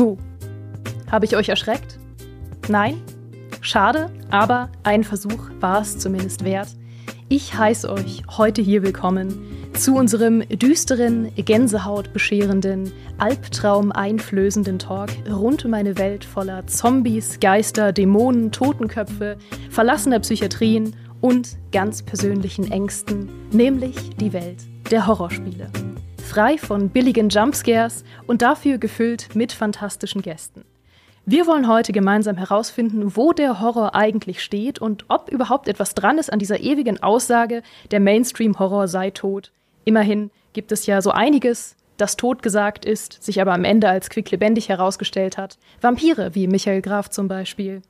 Buh. Habe ich euch erschreckt? Nein? Schade, aber ein Versuch war es zumindest wert. Ich heiße euch heute hier willkommen zu unserem düsteren, gänsehautbescherenden, albtraumeinflößenden Talk rund um eine Welt voller Zombies, Geister, Dämonen, Totenköpfe, verlassener Psychiatrien und ganz persönlichen Ängsten, nämlich die Welt der Horrorspiele frei von billigen Jumpscares und dafür gefüllt mit fantastischen Gästen. Wir wollen heute gemeinsam herausfinden, wo der Horror eigentlich steht und ob überhaupt etwas dran ist an dieser ewigen Aussage, der Mainstream-Horror sei tot. Immerhin gibt es ja so einiges, das tot gesagt ist, sich aber am Ende als quicklebendig herausgestellt hat. Vampire, wie Michael Graf zum Beispiel.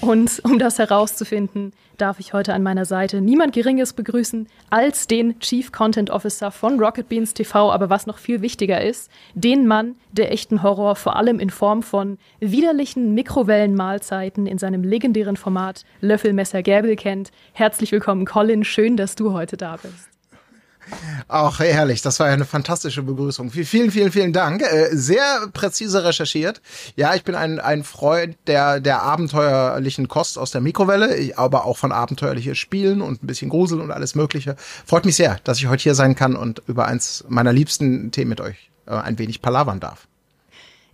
Und um das herauszufinden, darf ich heute an meiner Seite niemand Geringes begrüßen als den Chief Content Officer von Rocket Beans TV, aber was noch viel wichtiger ist, den Mann der echten Horror, vor allem in Form von widerlichen Mikrowellenmahlzeiten in seinem legendären Format Löffelmesser Gäbel kennt. Herzlich willkommen, Colin. Schön, dass du heute da bist. Ach, herrlich. Das war ja eine fantastische Begrüßung. Vielen, vielen, vielen Dank. Äh, sehr präzise recherchiert. Ja, ich bin ein, ein Freund der, der abenteuerlichen Kost aus der Mikrowelle, aber auch von abenteuerlichen Spielen und ein bisschen Grusel und alles Mögliche. Freut mich sehr, dass ich heute hier sein kann und über eins meiner liebsten Themen mit euch äh, ein wenig palavern darf.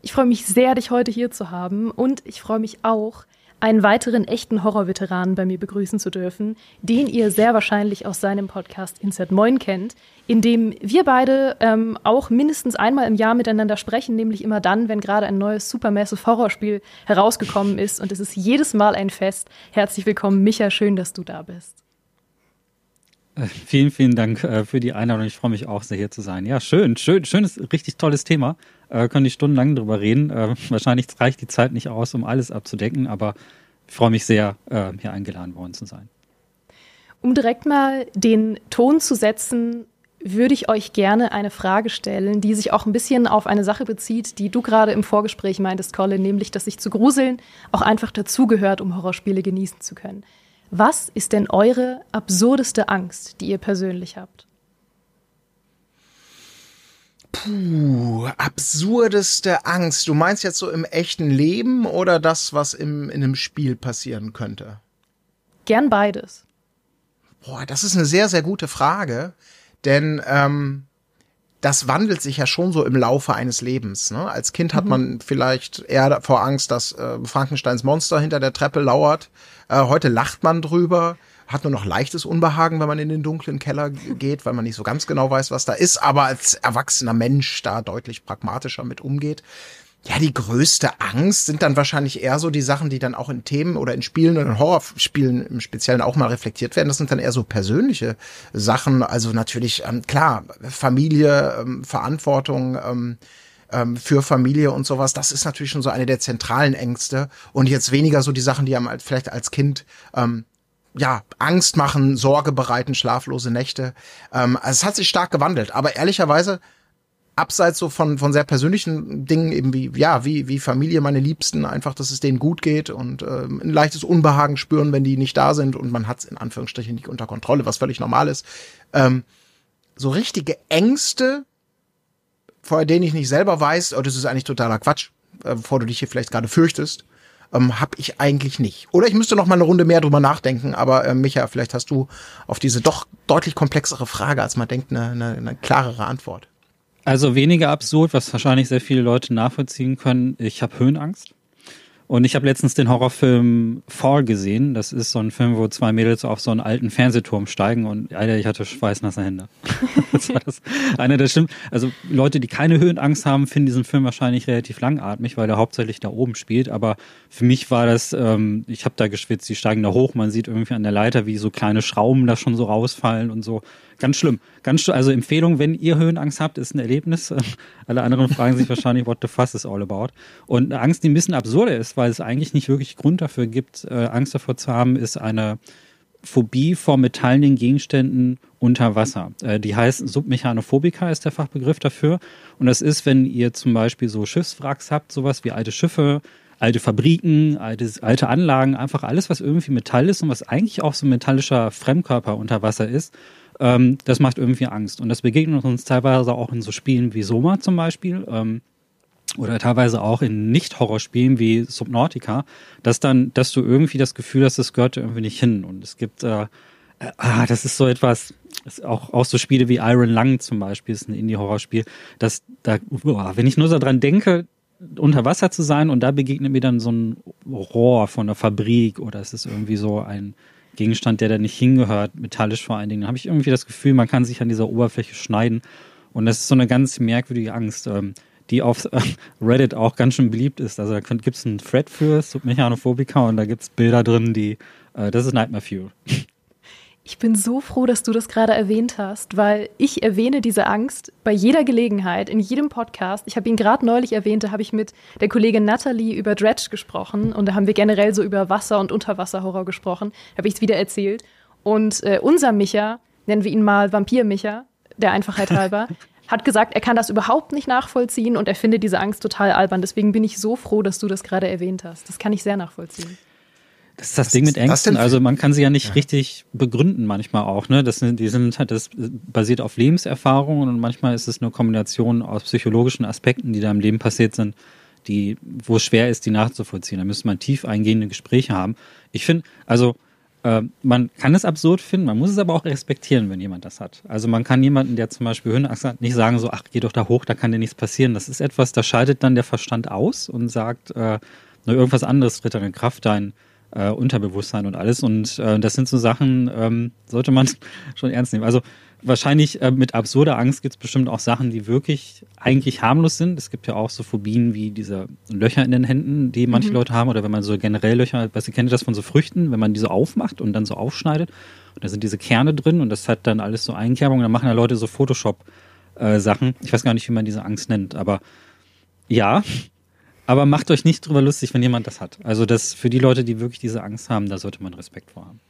Ich freue mich sehr, dich heute hier zu haben und ich freue mich auch, einen weiteren echten Horrorveteranen bei mir begrüßen zu dürfen, den ihr sehr wahrscheinlich aus seinem Podcast Insert Moin kennt, in dem wir beide ähm, auch mindestens einmal im Jahr miteinander sprechen, nämlich immer dann, wenn gerade ein neues Supermassive Horrorspiel herausgekommen ist und es ist jedes Mal ein Fest. Herzlich willkommen, Micha, schön, dass du da bist. Äh, vielen, vielen Dank äh, für die Einladung. Ich freue mich auch sehr hier zu sein. Ja, schön, schön, schönes, richtig tolles Thema. Äh, können die stundenlang drüber reden. Äh, wahrscheinlich reicht die Zeit nicht aus, um alles abzudecken, aber ich freue mich sehr, äh, hier eingeladen worden zu sein. Um direkt mal den Ton zu setzen, würde ich euch gerne eine Frage stellen, die sich auch ein bisschen auf eine Sache bezieht, die du gerade im Vorgespräch meintest, Colin, nämlich, dass sich zu gruseln auch einfach dazugehört, um Horrorspiele genießen zu können. Was ist denn eure absurdeste Angst, die ihr persönlich habt? Puh, absurdeste Angst. Du meinst jetzt so im echten Leben oder das, was im, in einem Spiel passieren könnte? Gern beides. Boah, das ist eine sehr, sehr gute Frage. Denn ähm, das wandelt sich ja schon so im Laufe eines Lebens. Ne? Als Kind hat mhm. man vielleicht eher vor Angst, dass äh, Frankensteins Monster hinter der Treppe lauert. Äh, heute lacht man drüber hat nur noch leichtes Unbehagen, wenn man in den dunklen Keller geht, weil man nicht so ganz genau weiß, was da ist, aber als erwachsener Mensch da deutlich pragmatischer mit umgeht. Ja, die größte Angst sind dann wahrscheinlich eher so die Sachen, die dann auch in Themen oder in Spielen oder in Horrorspielen im Speziellen auch mal reflektiert werden. Das sind dann eher so persönliche Sachen. Also natürlich, ähm, klar, Familie, ähm, Verantwortung, ähm, ähm, für Familie und sowas, das ist natürlich schon so eine der zentralen Ängste und jetzt weniger so die Sachen, die einem vielleicht als Kind ähm, ja, Angst machen, Sorge bereiten, schlaflose Nächte. Ähm, also es hat sich stark gewandelt, aber ehrlicherweise abseits so von, von sehr persönlichen Dingen, eben wie, ja, wie, wie Familie, meine Liebsten, einfach, dass es denen gut geht und äh, ein leichtes Unbehagen spüren, wenn die nicht da sind und man hat es in Anführungsstrichen nicht unter Kontrolle, was völlig normal ist. Ähm, so richtige Ängste, vor denen ich nicht selber weiß, oh, das ist eigentlich totaler Quatsch, äh, bevor du dich hier vielleicht gerade fürchtest, ähm, habe ich eigentlich nicht. Oder ich müsste noch mal eine Runde mehr drüber nachdenken, aber äh, Micha, vielleicht hast du auf diese doch deutlich komplexere Frage, als man denkt, eine, eine, eine klarere Antwort. Also weniger absurd, was wahrscheinlich sehr viele Leute nachvollziehen können. Ich habe Höhenangst. Und ich habe letztens den Horrorfilm Fall gesehen. Das ist so ein Film, wo zwei Mädels auf so einen alten Fernsehturm steigen und Alter, ich hatte schweißnasse Hände. das war das einer der Stimmen. Also Leute, die keine Höhenangst haben, finden diesen Film wahrscheinlich relativ langatmig, weil der hauptsächlich da oben spielt. Aber für mich war das, ähm, ich habe da geschwitzt, die steigen da hoch, man sieht irgendwie an der Leiter, wie so kleine Schrauben da schon so rausfallen und so. Ganz schlimm. Ganz schlimm. Also Empfehlung, wenn ihr Höhenangst habt, ist ein Erlebnis. Alle anderen fragen sich wahrscheinlich, what the fuss is all about. Und eine Angst, die ein bisschen absurder ist, weil es eigentlich nicht wirklich Grund dafür gibt, äh, Angst davor zu haben, ist eine Phobie vor metallenen Gegenständen unter Wasser. Äh, die heißt Submechanophobika ist der Fachbegriff dafür. Und das ist, wenn ihr zum Beispiel so Schiffswracks habt, sowas wie alte Schiffe, alte Fabriken, alte, alte Anlagen, einfach alles, was irgendwie Metall ist und was eigentlich auch so ein metallischer Fremdkörper unter Wasser ist ähm, das macht irgendwie Angst. Und das begegnet uns teilweise auch in so Spielen wie Soma zum Beispiel. Ähm, oder teilweise auch in Nicht-Horrorspielen wie Subnautica, dass dann, dass du irgendwie das Gefühl hast, das gehört irgendwie nicht hin. Und es gibt, äh, äh, ah, das ist so etwas, ist auch, auch so Spiele wie Iron Lung zum Beispiel, ist ein Indie-Horrorspiel, dass da, wenn ich nur so dran denke, unter Wasser zu sein und da begegnet mir dann so ein Rohr von einer Fabrik oder es ist irgendwie so ein, Gegenstand, der da nicht hingehört, metallisch vor allen Dingen, dann habe ich irgendwie das Gefühl, man kann sich an dieser Oberfläche schneiden. Und das ist so eine ganz merkwürdige Angst, ähm, die auf Reddit auch ganz schön beliebt ist. Also da gibt es einen Thread für Submechanophobika und da gibt es Bilder drin, die, äh, das ist Nightmare Fuel. Ich bin so froh, dass du das gerade erwähnt hast, weil ich erwähne diese Angst bei jeder Gelegenheit, in jedem Podcast. Ich habe ihn gerade neulich erwähnt, da habe ich mit der Kollegin Natalie über Dredge gesprochen und da haben wir generell so über Wasser- und Unterwasserhorror gesprochen. Da habe ich es wieder erzählt. Und äh, unser Micha, nennen wir ihn mal Vampir-Micha, der Einfachheit halber, hat gesagt, er kann das überhaupt nicht nachvollziehen und er findet diese Angst total albern. Deswegen bin ich so froh, dass du das gerade erwähnt hast. Das kann ich sehr nachvollziehen. Das ist das Was Ding mit Ängsten. Also man kann sie ja nicht ja. richtig begründen manchmal auch. Ne? Das sind, die sind das basiert auf Lebenserfahrungen und manchmal ist es eine Kombination aus psychologischen Aspekten, die da im Leben passiert sind, die, wo es schwer ist, die nachzuvollziehen. Da müsste man tief eingehende Gespräche haben. Ich finde, also äh, man kann es absurd finden, man muss es aber auch respektieren, wenn jemand das hat. Also man kann jemanden, der zum Beispiel Höhenangst hat, nicht sagen so, ach, geh doch da hoch, da kann dir nichts passieren. Das ist etwas, da schaltet dann der Verstand aus und sagt, äh, nur irgendwas anderes tritt dann in Kraft, dein äh, Unterbewusstsein und alles. Und äh, das sind so Sachen, ähm, sollte man schon ernst nehmen. Also wahrscheinlich äh, mit absurder Angst gibt es bestimmt auch Sachen, die wirklich eigentlich harmlos sind. Es gibt ja auch so Phobien wie diese Löcher in den Händen, die manche mhm. Leute haben, oder wenn man so generell Löcher, weißt du, kennt ihr das von so Früchten, wenn man die so aufmacht und dann so aufschneidet und da sind diese Kerne drin und das hat dann alles so Einkerbungen, dann machen ja Leute so Photoshop-Sachen. Äh, ich weiß gar nicht, wie man diese Angst nennt, aber ja, aber macht euch nicht drüber lustig, wenn jemand das hat. Also das für die Leute, die wirklich diese Angst haben, da sollte man Respekt vor haben.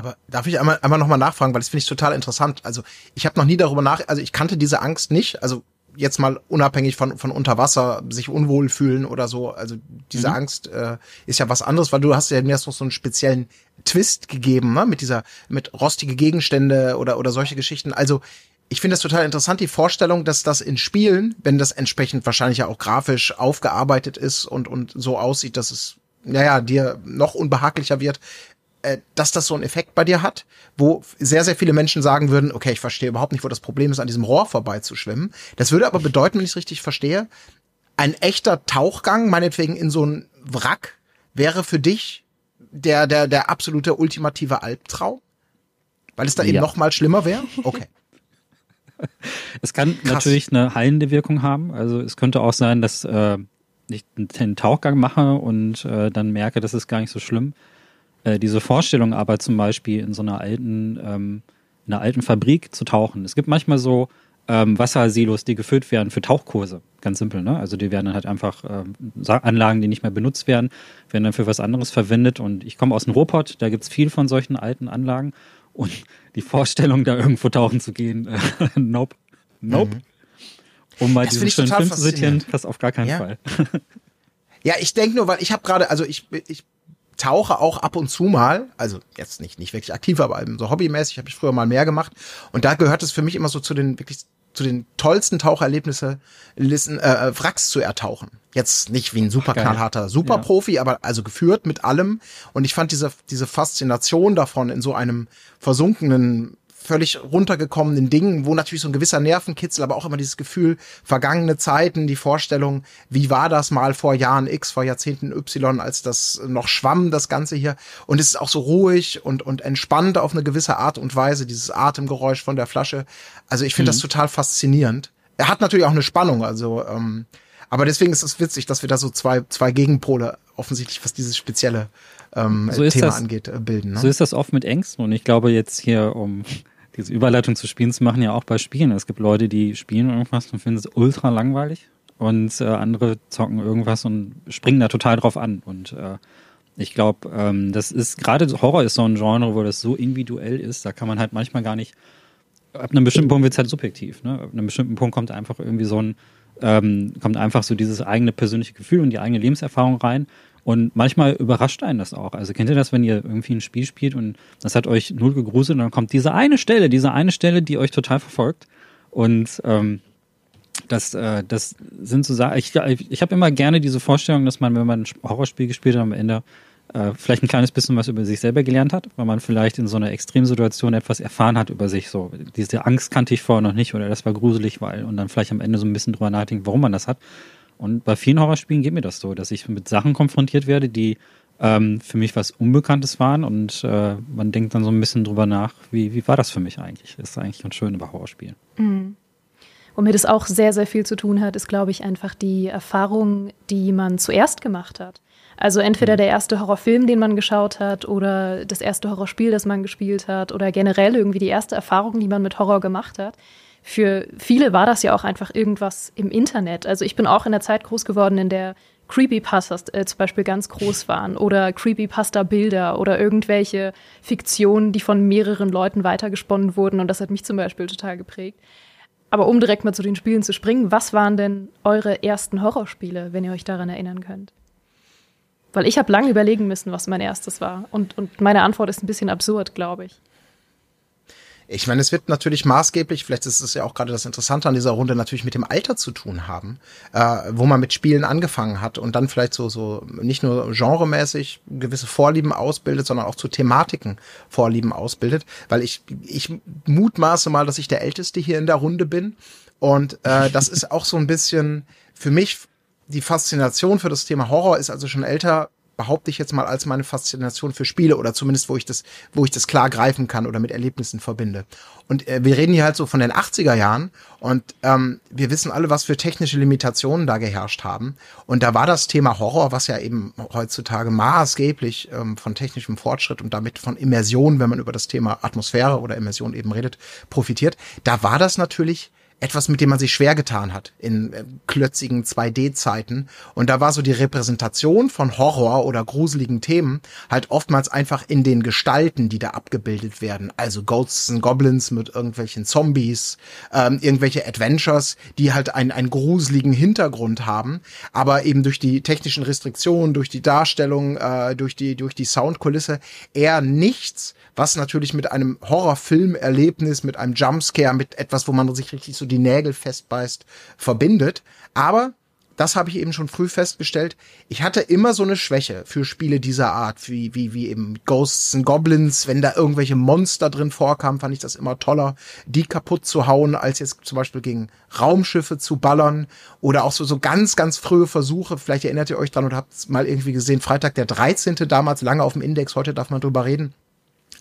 Aber darf ich einmal, einmal nochmal nachfragen, weil das finde ich total interessant. Also ich habe noch nie darüber nach, also ich kannte diese Angst nicht. Also jetzt mal unabhängig von, von unter Wasser sich unwohl fühlen oder so. Also diese mhm. Angst äh, ist ja was anderes, weil du hast ja mir noch so einen speziellen Twist gegeben, ne? Mit dieser, mit rostige Gegenstände oder, oder solche Geschichten. Also ich finde es total interessant, die Vorstellung, dass das in Spielen, wenn das entsprechend wahrscheinlich ja auch grafisch aufgearbeitet ist und, und so aussieht, dass es, naja, dir noch unbehaglicher wird, äh, dass das so einen Effekt bei dir hat, wo sehr, sehr viele Menschen sagen würden, okay, ich verstehe überhaupt nicht, wo das Problem ist, an diesem Rohr vorbeizuschwimmen. Das würde aber bedeuten, wenn ich es richtig verstehe, ein echter Tauchgang, meinetwegen in so ein Wrack, wäre für dich der, der, der absolute ultimative Albtraum? Weil es da ja. eben noch mal schlimmer wäre? Okay. es kann Krass. natürlich eine heilende Wirkung haben. Also es könnte auch sein, dass äh, ich einen Tauchgang mache und äh, dann merke, das ist gar nicht so schlimm. Äh, diese Vorstellung aber zum Beispiel in so einer alten, ähm, in einer alten Fabrik zu tauchen. Es gibt manchmal so ähm, Wassersilos, die gefüllt werden für Tauchkurse. Ganz simpel, ne? Also die werden dann halt einfach ähm, Anlagen, die nicht mehr benutzt werden, werden dann für was anderes verwendet. Und ich komme aus dem Ruhrpott, da gibt's viel von solchen alten Anlagen. Und die Vorstellung, da irgendwo tauchen zu gehen, äh, nope. Nope. Mhm. Um mal das diesen schönen Film zu zitieren, das auf gar keinen ja. Fall. ja, ich denke nur, weil ich habe gerade, also ich, ich tauche auch ab und zu mal, also jetzt nicht, nicht wirklich aktiv, aber so hobbymäßig habe ich früher mal mehr gemacht. Und da gehört es für mich immer so zu den wirklich zu den tollsten Taucherlebnissen, Listen, äh, Wracks zu ertauchen. Jetzt nicht wie ein super knallharter Superprofi, ja. aber also geführt mit allem. Und ich fand diese, diese Faszination davon in so einem versunkenen völlig runtergekommenen Dingen, wo natürlich so ein gewisser Nervenkitzel, aber auch immer dieses Gefühl, vergangene Zeiten, die Vorstellung, wie war das mal vor Jahren X, vor Jahrzehnten Y, als das noch schwamm, das Ganze hier. Und es ist auch so ruhig und, und entspannt auf eine gewisse Art und Weise, dieses Atemgeräusch von der Flasche. Also ich finde mhm. das total faszinierend. Er hat natürlich auch eine Spannung, also, ähm, aber deswegen ist es witzig, dass wir da so zwei, zwei Gegenpole offensichtlich, was dieses spezielle ähm, so Thema das, angeht, äh, bilden. Ne? So ist das oft mit Ängsten und ich glaube jetzt hier, um diese Überleitung zu Spielen zu machen, ja auch bei Spielen. Es gibt Leute, die spielen irgendwas und finden es ultra langweilig und äh, andere zocken irgendwas und springen da total drauf an. Und äh, ich glaube, ähm, das ist gerade Horror ist so ein Genre, wo das so individuell ist, da kann man halt manchmal gar nicht. Ab einem bestimmten Punkt wird es halt subjektiv. Ne? Ab einem bestimmten Punkt kommt einfach irgendwie so ein, ähm, kommt einfach so dieses eigene persönliche Gefühl und die eigene Lebenserfahrung rein. Und manchmal überrascht einen das auch. Also kennt ihr das, wenn ihr irgendwie ein Spiel spielt und das hat euch null gegruselt und dann kommt diese eine Stelle, diese eine Stelle, die euch total verfolgt. Und ähm, das, äh, das sind so Sachen. Ich, ich habe immer gerne diese Vorstellung, dass man, wenn man ein Horrorspiel gespielt hat, am Ende äh, vielleicht ein kleines bisschen was über sich selber gelernt hat, weil man vielleicht in so einer Extremsituation etwas erfahren hat über sich. So, diese Angst kannte ich vorher noch nicht oder das war gruselig, weil und dann vielleicht am Ende so ein bisschen drüber nachdenken, warum man das hat. Und bei vielen Horrorspielen geht mir das so, dass ich mit Sachen konfrontiert werde, die ähm, für mich was Unbekanntes waren und äh, man denkt dann so ein bisschen drüber nach, wie, wie war das für mich eigentlich? Das ist eigentlich ganz schön über Horrorspielen. Mhm. Womit es auch sehr, sehr viel zu tun hat, ist, glaube ich, einfach die Erfahrung, die man zuerst gemacht hat. Also entweder mhm. der erste Horrorfilm, den man geschaut hat, oder das erste Horrorspiel, das man gespielt hat, oder generell irgendwie die erste Erfahrung, die man mit Horror gemacht hat für viele war das ja auch einfach irgendwas im Internet. Also ich bin auch in der Zeit groß geworden, in der Creepypastas äh, zum Beispiel ganz groß waren oder Creepypasta-Bilder oder irgendwelche Fiktionen, die von mehreren Leuten weitergesponnen wurden und das hat mich zum Beispiel total geprägt. Aber um direkt mal zu den Spielen zu springen, was waren denn eure ersten Horrorspiele, wenn ihr euch daran erinnern könnt? Weil ich habe lange überlegen müssen, was mein erstes war. Und, und meine Antwort ist ein bisschen absurd, glaube ich. Ich meine, es wird natürlich maßgeblich, vielleicht ist es ja auch gerade das Interessante an dieser Runde, natürlich mit dem Alter zu tun haben, äh, wo man mit Spielen angefangen hat und dann vielleicht so, so nicht nur genremäßig gewisse Vorlieben ausbildet, sondern auch zu Thematiken Vorlieben ausbildet. Weil ich, ich mutmaße mal, dass ich der Älteste hier in der Runde bin. Und äh, das ist auch so ein bisschen für mich die Faszination für das Thema Horror ist also schon älter behaupte ich jetzt mal als meine Faszination für Spiele oder zumindest wo ich das, wo ich das klar greifen kann oder mit Erlebnissen verbinde. Und äh, wir reden hier halt so von den 80er Jahren und ähm, wir wissen alle, was für technische Limitationen da geherrscht haben. Und da war das Thema Horror, was ja eben heutzutage maßgeblich ähm, von technischem Fortschritt und damit von Immersion, wenn man über das Thema Atmosphäre oder Immersion eben redet, profitiert. Da war das natürlich etwas, mit dem man sich schwer getan hat in äh, klötzigen 2D-Zeiten. Und da war so die Repräsentation von Horror oder gruseligen Themen halt oftmals einfach in den Gestalten, die da abgebildet werden. Also Ghosts and Goblins mit irgendwelchen Zombies, ähm, irgendwelche Adventures, die halt einen, einen gruseligen Hintergrund haben, aber eben durch die technischen Restriktionen, durch die Darstellung, äh, durch die, durch die Soundkulisse eher nichts, was natürlich mit einem Horrorfilmerlebnis, mit einem Jumpscare, mit etwas, wo man sich richtig so die Nägel festbeißt, verbindet. Aber das habe ich eben schon früh festgestellt. Ich hatte immer so eine Schwäche für Spiele dieser Art, wie, wie, wie eben Ghosts and Goblins. Wenn da irgendwelche Monster drin vorkamen, fand ich das immer toller, die kaputt zu hauen, als jetzt zum Beispiel gegen Raumschiffe zu ballern. Oder auch so, so ganz, ganz frühe Versuche. Vielleicht erinnert ihr euch dran oder habt es mal irgendwie gesehen. Freitag der 13. damals lange auf dem Index. Heute darf man drüber reden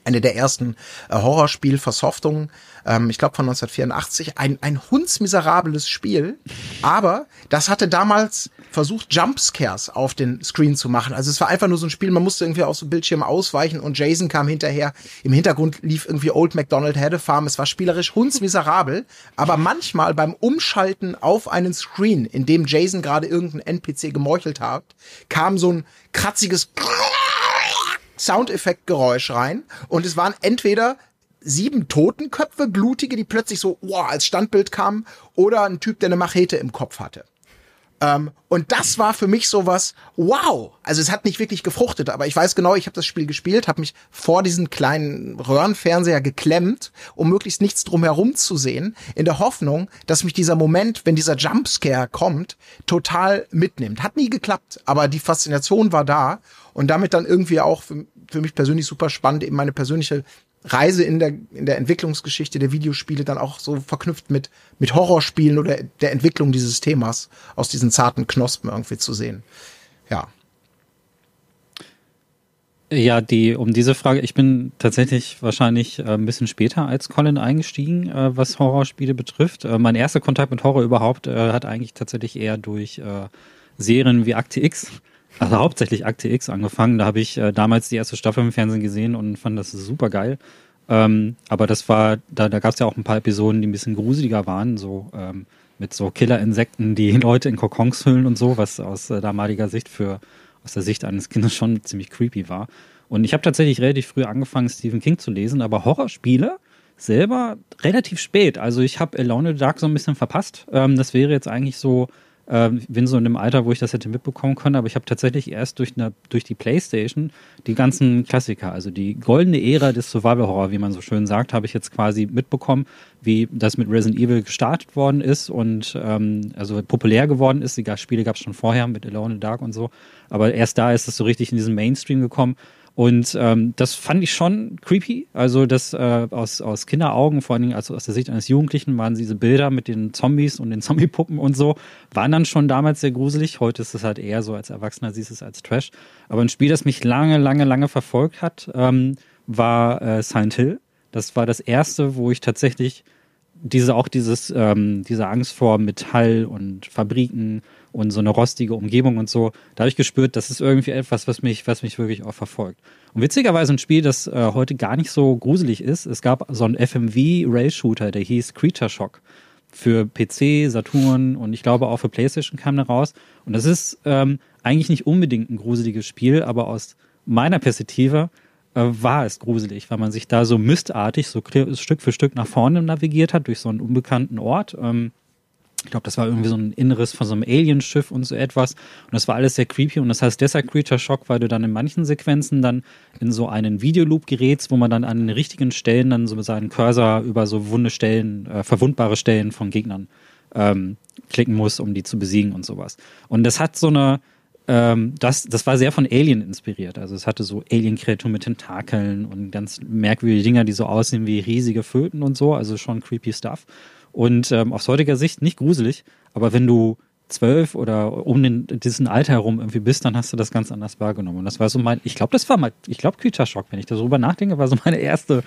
eine der ersten äh, Horrorspielversoftungen, ähm, ich glaube von 1984, ein, ein hundsmiserables Spiel, aber das hatte damals versucht, Jumpscares auf den Screen zu machen. Also es war einfach nur so ein Spiel, man musste irgendwie aus dem Bildschirm ausweichen und Jason kam hinterher. Im Hintergrund lief irgendwie Old MacDonald Had Farm. Es war spielerisch hundsmiserabel, aber manchmal beim Umschalten auf einen Screen, in dem Jason gerade irgendein NPC gemeuchelt hat, kam so ein kratziges Soundeffektgeräusch rein und es waren entweder sieben Totenköpfe, blutige, die plötzlich so wow, als Standbild kamen oder ein Typ, der eine Machete im Kopf hatte. Ähm, und das war für mich sowas, wow. Also es hat nicht wirklich gefruchtet, aber ich weiß genau, ich habe das Spiel gespielt, habe mich vor diesen kleinen Röhrenfernseher geklemmt, um möglichst nichts drumherum zu sehen, in der Hoffnung, dass mich dieser Moment, wenn dieser Jumpscare kommt, total mitnimmt. Hat nie geklappt, aber die Faszination war da und damit dann irgendwie auch für, für mich persönlich super spannend, eben meine persönliche Reise in der, in der Entwicklungsgeschichte der Videospiele dann auch so verknüpft mit, mit Horrorspielen oder der Entwicklung dieses Themas aus diesen zarten Knospen irgendwie zu sehen. Ja. Ja, die, um diese Frage, ich bin tatsächlich wahrscheinlich äh, ein bisschen später als Colin eingestiegen, äh, was Horrorspiele betrifft. Äh, mein erster Kontakt mit Horror überhaupt äh, hat eigentlich tatsächlich eher durch äh, Serien wie Akte X also hauptsächlich Akte X angefangen. Da habe ich äh, damals die erste Staffel im Fernsehen gesehen und fand das super geil. Ähm, aber das war, da, da gab es ja auch ein paar Episoden, die ein bisschen gruseliger waren, so ähm, mit so Killerinsekten, die Leute in Kokons hüllen und so, was aus äh, damaliger Sicht für, aus der Sicht eines Kindes schon ziemlich creepy war. Und ich habe tatsächlich relativ früh angefangen, Stephen King zu lesen, aber Horrorspiele selber relativ spät. Also ich habe Alone in the Dark so ein bisschen verpasst. Ähm, das wäre jetzt eigentlich so ähm, bin so in dem Alter, wo ich das hätte mitbekommen können, aber ich habe tatsächlich erst durch, eine, durch die Playstation die ganzen Klassiker, also die goldene Ära des Survival Horror, wie man so schön sagt, habe ich jetzt quasi mitbekommen, wie das mit Resident Evil gestartet worden ist und ähm, also populär geworden ist. Die Spiele gab es schon vorher mit Alone in the Dark und so, aber erst da ist es so richtig in diesen Mainstream gekommen und ähm, das fand ich schon creepy. Also das äh, aus, aus Kinderaugen, vor allen Dingen also aus der Sicht eines Jugendlichen, waren diese Bilder mit den Zombies und den Zombie-Puppen und so, waren dann schon damals sehr gruselig. Heute ist es halt eher so, als Erwachsener siehst es als Trash. Aber ein Spiel, das mich lange, lange, lange verfolgt hat, ähm, war äh, Silent Hill. Das war das erste, wo ich tatsächlich diese auch dieses ähm, diese Angst vor Metall und Fabriken und so eine rostige Umgebung und so, da habe ich gespürt, das ist irgendwie etwas, was mich, was mich wirklich auch verfolgt. Und witzigerweise ein Spiel, das äh, heute gar nicht so gruselig ist. Es gab so einen FMV-Rail-Shooter, der hieß Creature Shock. Für PC, Saturn und ich glaube auch für PlayStation kam der raus. Und das ist ähm, eigentlich nicht unbedingt ein gruseliges Spiel, aber aus meiner Perspektive war es gruselig, weil man sich da so mistartig, so Stück für Stück nach vorne navigiert hat durch so einen unbekannten Ort. Ähm, ich glaube, das war irgendwie so ein Inneres von so einem Alienschiff und so etwas. Und das war alles sehr creepy. Und das heißt deshalb Creature Shock, weil du dann in manchen Sequenzen dann in so einen Videoloop gerätst, wo man dann an den richtigen Stellen dann so seinen Cursor über so wunde Stellen, äh, verwundbare Stellen von Gegnern ähm, klicken muss, um die zu besiegen und sowas. Und das hat so eine, ähm, das, das war sehr von Alien inspiriert. Also es hatte so Alien-Kreaturen mit Tentakeln und ganz merkwürdige Dinger, die so aussehen wie riesige Föten und so. Also schon creepy Stuff. Und ähm, aus heutiger Sicht nicht gruselig, aber wenn du zwölf oder um den, diesen Alter herum irgendwie bist, dann hast du das ganz anders wahrgenommen. Und das war so mein, ich glaube, das war mal, ich glaube, Creature wenn ich darüber nachdenke, war so meine erste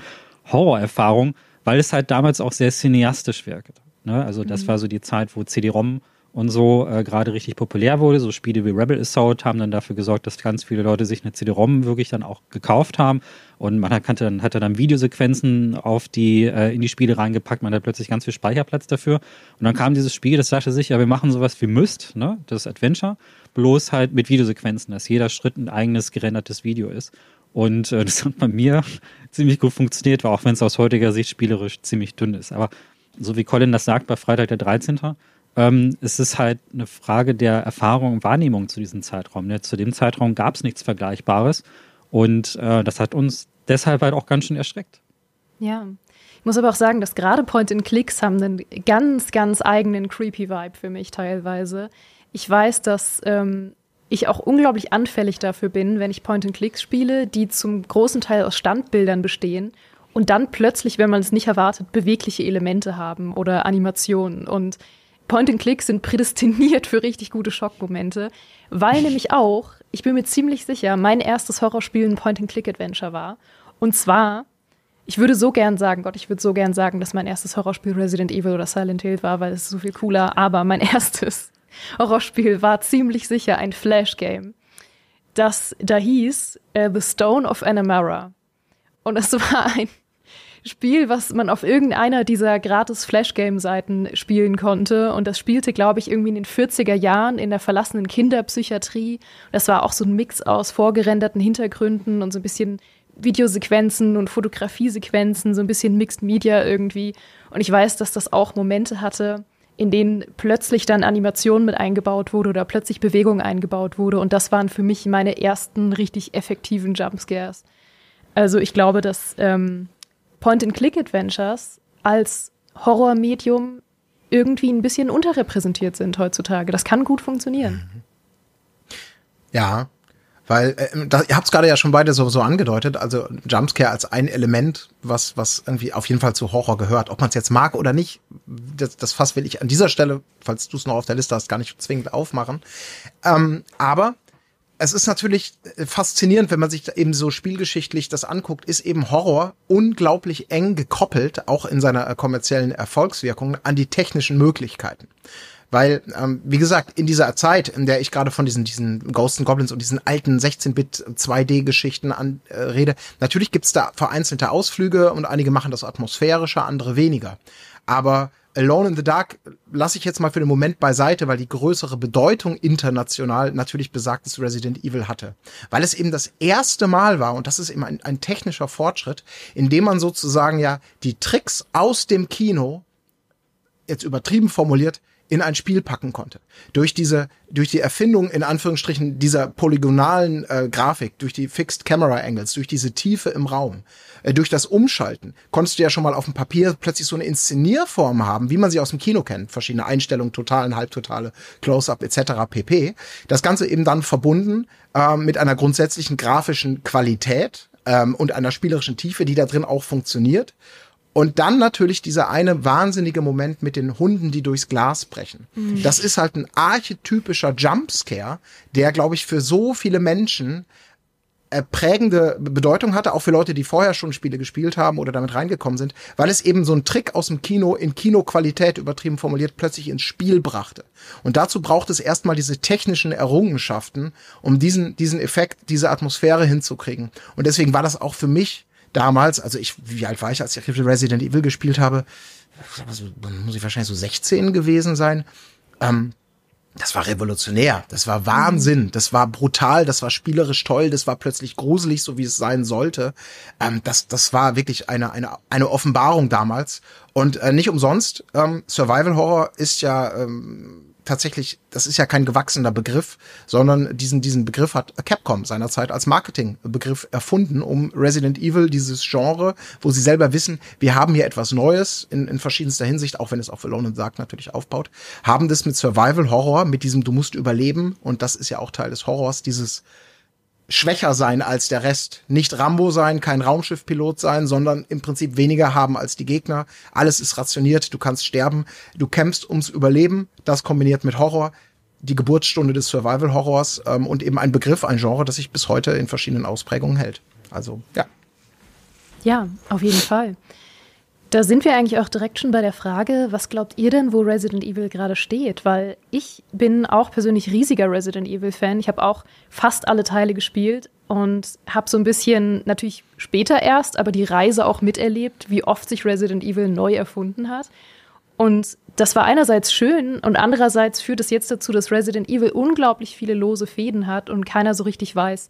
Horrorerfahrung, weil es halt damals auch sehr cineastisch wirkte. Ne? Also das mhm. war so die Zeit, wo CD-ROM und so äh, gerade richtig populär wurde. So Spiele wie Rebel Assault haben dann dafür gesorgt, dass ganz viele Leute sich eine CD-ROM wirklich dann auch gekauft haben. Und man hat, dann, hatte dann Videosequenzen auf die, äh, in die Spiele reingepackt. Man hat plötzlich ganz viel Speicherplatz dafür. Und dann kam dieses Spiel, das sagte sich, ja, wir machen sowas wie Myst, ne? das Adventure, bloß halt mit Videosequenzen, dass jeder Schritt ein eigenes gerendertes Video ist. Und äh, das hat bei mir ziemlich gut funktioniert, auch wenn es aus heutiger Sicht spielerisch ziemlich dünn ist. Aber so wie Colin das sagt, bei Freitag der 13 ähm, es ist halt eine Frage der Erfahrung und Wahrnehmung zu diesem Zeitraum. Ne? Zu dem Zeitraum gab es nichts Vergleichbares und äh, das hat uns deshalb halt auch ganz schön erschreckt. Ja. Ich muss aber auch sagen, dass gerade Point-and-Clicks haben einen ganz, ganz eigenen creepy Vibe für mich teilweise. Ich weiß, dass ähm, ich auch unglaublich anfällig dafür bin, wenn ich Point-and-Clicks spiele, die zum großen Teil aus Standbildern bestehen und dann plötzlich, wenn man es nicht erwartet, bewegliche Elemente haben oder Animationen. Und Point-and-Click sind prädestiniert für richtig gute Schockmomente, weil nämlich auch, ich bin mir ziemlich sicher, mein erstes Horrorspiel ein Point-and-Click-Adventure war. Und zwar ich würde so gern sagen, Gott, ich würde so gern sagen, dass mein erstes Horrorspiel Resident Evil oder Silent Hill war, weil es so viel cooler. Aber mein erstes Horrorspiel war ziemlich sicher ein Flash-Game, das da hieß uh, The Stone of Anamara. Und es war ein Spiel, was man auf irgendeiner dieser gratis Flash-Game-Seiten spielen konnte. Und das spielte, glaube ich, irgendwie in den 40er Jahren in der verlassenen Kinderpsychiatrie. Das war auch so ein Mix aus vorgerenderten Hintergründen und so ein bisschen Videosequenzen und Fotografiesequenzen, so ein bisschen Mixed Media irgendwie. Und ich weiß, dass das auch Momente hatte, in denen plötzlich dann Animation mit eingebaut wurde oder plötzlich Bewegung eingebaut wurde. Und das waren für mich meine ersten richtig effektiven Jumpscares. Also ich glaube, dass ähm, Point-and-Click-Adventures als Horrormedium irgendwie ein bisschen unterrepräsentiert sind heutzutage. Das kann gut funktionieren. Ja, weil äh, da, ihr habt es gerade ja schon beide so, so angedeutet, also Jumpscare als ein Element, was, was irgendwie auf jeden Fall zu Horror gehört. Ob man es jetzt mag oder nicht, das, das Fass will ich an dieser Stelle, falls du es noch auf der Liste hast, gar nicht zwingend aufmachen. Ähm, aber es ist natürlich äh, faszinierend, wenn man sich eben so spielgeschichtlich das anguckt, ist eben Horror unglaublich eng gekoppelt, auch in seiner äh, kommerziellen Erfolgswirkung, an die technischen Möglichkeiten. Weil, ähm, wie gesagt, in dieser Zeit, in der ich gerade von diesen, diesen Ghosts and Goblins und diesen alten 16-Bit 2D-Geschichten an äh, rede, natürlich gibt's da vereinzelte Ausflüge und einige machen das atmosphärischer, andere weniger. Aber Alone in the Dark lasse ich jetzt mal für den Moment beiseite, weil die größere Bedeutung international natürlich besagtes Resident Evil hatte. Weil es eben das erste Mal war, und das ist eben ein, ein technischer Fortschritt, in dem man sozusagen ja die Tricks aus dem Kino, jetzt übertrieben formuliert, in ein Spiel packen konnte. Durch diese, durch die Erfindung in Anführungsstrichen dieser polygonalen äh, Grafik, durch die Fixed Camera Angles, durch diese Tiefe im Raum, äh, durch das Umschalten, konntest du ja schon mal auf dem Papier plötzlich so eine Inszenierform haben, wie man sie aus dem Kino kennt. Verschiedene Einstellungen, totalen, halbtotale, Close-up etc. pp. Das Ganze eben dann verbunden äh, mit einer grundsätzlichen grafischen Qualität ähm, und einer spielerischen Tiefe, die da drin auch funktioniert. Und dann natürlich dieser eine wahnsinnige Moment mit den Hunden, die durchs Glas brechen. Mhm. Das ist halt ein archetypischer Jumpscare, der, glaube ich, für so viele Menschen äh, prägende Bedeutung hatte, auch für Leute, die vorher schon Spiele gespielt haben oder damit reingekommen sind, weil es eben so ein Trick aus dem Kino in Kinoqualität übertrieben formuliert plötzlich ins Spiel brachte. Und dazu braucht es erstmal diese technischen Errungenschaften, um diesen, diesen Effekt, diese Atmosphäre hinzukriegen. Und deswegen war das auch für mich damals, also ich, wie alt war ich, als ich Resident Evil gespielt habe? Also, muss ich wahrscheinlich so 16 gewesen sein. Ähm, das war revolutionär, das war Wahnsinn, das war brutal, das war spielerisch toll, das war plötzlich gruselig, so wie es sein sollte. Ähm, das, das war wirklich eine, eine, eine Offenbarung damals. Und äh, nicht umsonst, ähm, Survival Horror ist ja ähm, tatsächlich, das ist ja kein gewachsener Begriff, sondern diesen, diesen Begriff hat Capcom seinerzeit als Marketingbegriff erfunden, um Resident Evil, dieses Genre, wo sie selber wissen, wir haben hier etwas Neues in, in verschiedenster Hinsicht, auch wenn es auf Alone in Dark natürlich aufbaut, haben das mit Survival Horror, mit diesem du musst überleben und das ist ja auch Teil des Horrors, dieses schwächer sein als der Rest. Nicht Rambo sein, kein Raumschiffpilot sein, sondern im Prinzip weniger haben als die Gegner. Alles ist rationiert, du kannst sterben, du kämpfst ums Überleben, das kombiniert mit Horror, die Geburtsstunde des Survival-Horrors ähm, und eben ein Begriff, ein Genre, das sich bis heute in verschiedenen Ausprägungen hält. Also, ja. Ja, auf jeden Fall. Da sind wir eigentlich auch direkt schon bei der Frage, was glaubt ihr denn, wo Resident Evil gerade steht? Weil ich bin auch persönlich riesiger Resident Evil-Fan. Ich habe auch fast alle Teile gespielt und habe so ein bisschen natürlich später erst, aber die Reise auch miterlebt, wie oft sich Resident Evil neu erfunden hat. Und das war einerseits schön und andererseits führt es jetzt dazu, dass Resident Evil unglaublich viele lose Fäden hat und keiner so richtig weiß,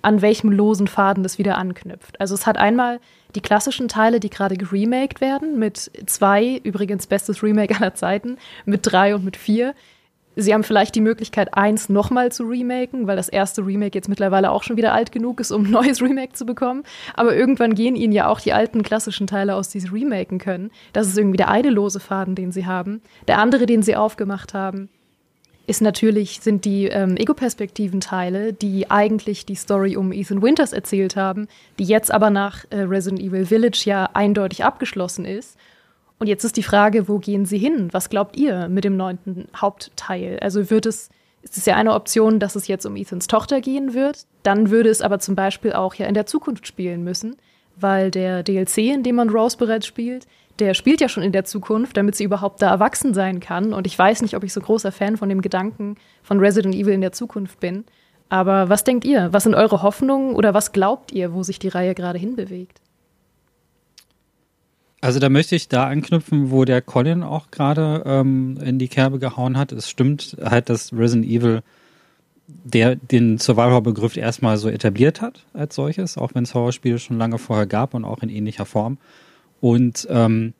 an welchem losen Faden das wieder anknüpft. Also es hat einmal die klassischen Teile, die gerade geremaked werden, mit zwei, übrigens bestes Remake aller Zeiten, mit drei und mit vier. Sie haben vielleicht die Möglichkeit, eins nochmal zu remaken, weil das erste Remake jetzt mittlerweile auch schon wieder alt genug ist, um ein neues Remake zu bekommen. Aber irgendwann gehen ihnen ja auch die alten klassischen Teile aus, die sie remaken können. Das ist irgendwie der eine lose Faden, den sie haben. Der andere, den sie aufgemacht haben, ist natürlich, sind die ähm, Ego-Perspektiven-Teile, die eigentlich die Story um Ethan Winters erzählt haben, die jetzt aber nach äh, Resident Evil Village ja eindeutig abgeschlossen ist. Und jetzt ist die Frage, wo gehen sie hin? Was glaubt ihr mit dem neunten Hauptteil? Also wird es, ist es ja eine Option, dass es jetzt um Ethans Tochter gehen wird, dann würde es aber zum Beispiel auch ja in der Zukunft spielen müssen, weil der DLC, in dem man Rose bereits spielt, der spielt ja schon in der Zukunft, damit sie überhaupt da erwachsen sein kann. Und ich weiß nicht, ob ich so großer Fan von dem Gedanken von Resident Evil in der Zukunft bin. Aber was denkt ihr? Was sind eure Hoffnungen oder was glaubt ihr, wo sich die Reihe gerade hinbewegt? Also da möchte ich da anknüpfen, wo der Colin auch gerade ähm, in die Kerbe gehauen hat. Es stimmt halt, dass Resident Evil der den Survival-Begriff erstmal so etabliert hat als solches, auch wenn es Horrorspiele schon lange vorher gab und auch in ähnlicher Form. Und ähm,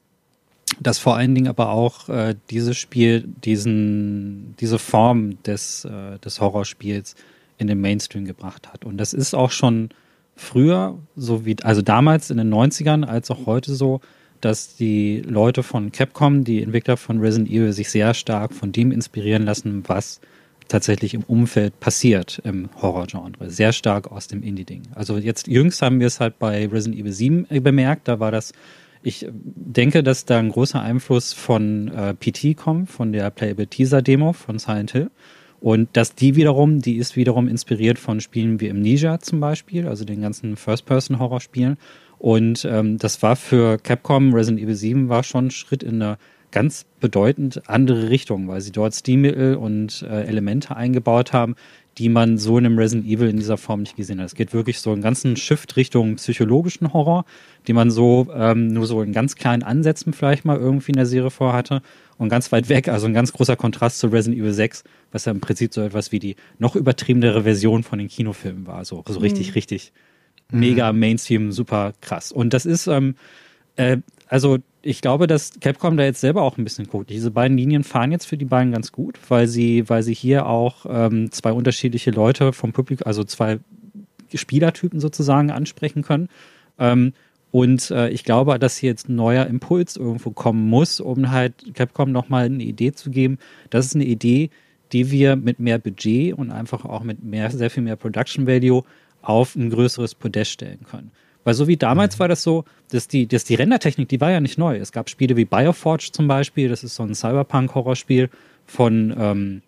dass vor allen Dingen aber auch äh, dieses Spiel diesen, diese Form des, äh, des Horrorspiels in den Mainstream gebracht hat. Und das ist auch schon früher, so wie, also damals in den 90ern, als auch heute so, dass die Leute von Capcom, die Entwickler von Resident Evil, sich sehr stark von dem inspirieren lassen, was tatsächlich im Umfeld passiert im Horrorgenre. Sehr stark aus dem Indie-Ding. Also jetzt jüngst haben wir es halt bei Resident Evil 7 äh, bemerkt, da war das ich denke, dass da ein großer Einfluss von äh, PT kommt, von der Playable Teaser Demo von Silent Hill. Und dass die wiederum, die ist wiederum inspiriert von Spielen wie Amnesia zum Beispiel, also den ganzen First-Person-Horror-Spielen. Und ähm, das war für Capcom Resident Evil 7 war schon ein Schritt in eine ganz bedeutend andere Richtung, weil sie dort Stilmittel und äh, Elemente eingebaut haben, die man so in einem Resident Evil in dieser Form nicht gesehen hat. Es geht wirklich so einen ganzen Shift Richtung psychologischen Horror, den man so ähm, nur so in ganz kleinen Ansätzen vielleicht mal irgendwie in der Serie vorhatte und ganz weit weg, also ein ganz großer Kontrast zu Resident Evil 6, was ja im Prinzip so etwas wie die noch übertriebenere Version von den Kinofilmen war, so, so richtig, mhm. richtig mega Mainstream, super krass. Und das ist, ähm, äh, also ich glaube, dass Capcom da jetzt selber auch ein bisschen guckt. Diese beiden Linien fahren jetzt für die beiden ganz gut, weil sie, weil sie hier auch ähm, zwei unterschiedliche Leute vom Publikum, also zwei Spielertypen sozusagen ansprechen können. Ähm, und äh, ich glaube, dass hier jetzt ein neuer Impuls irgendwo kommen muss, um halt Capcom nochmal eine Idee zu geben. Das ist eine Idee, die wir mit mehr Budget und einfach auch mit mehr, sehr viel mehr Production Value auf ein größeres Podest stellen können. Weil so wie damals mhm. war das so, dass die, dass die Rendertechnik, die war ja nicht neu. Es gab Spiele wie Bioforge zum Beispiel, das ist so ein Cyberpunk-Horrorspiel von ähm,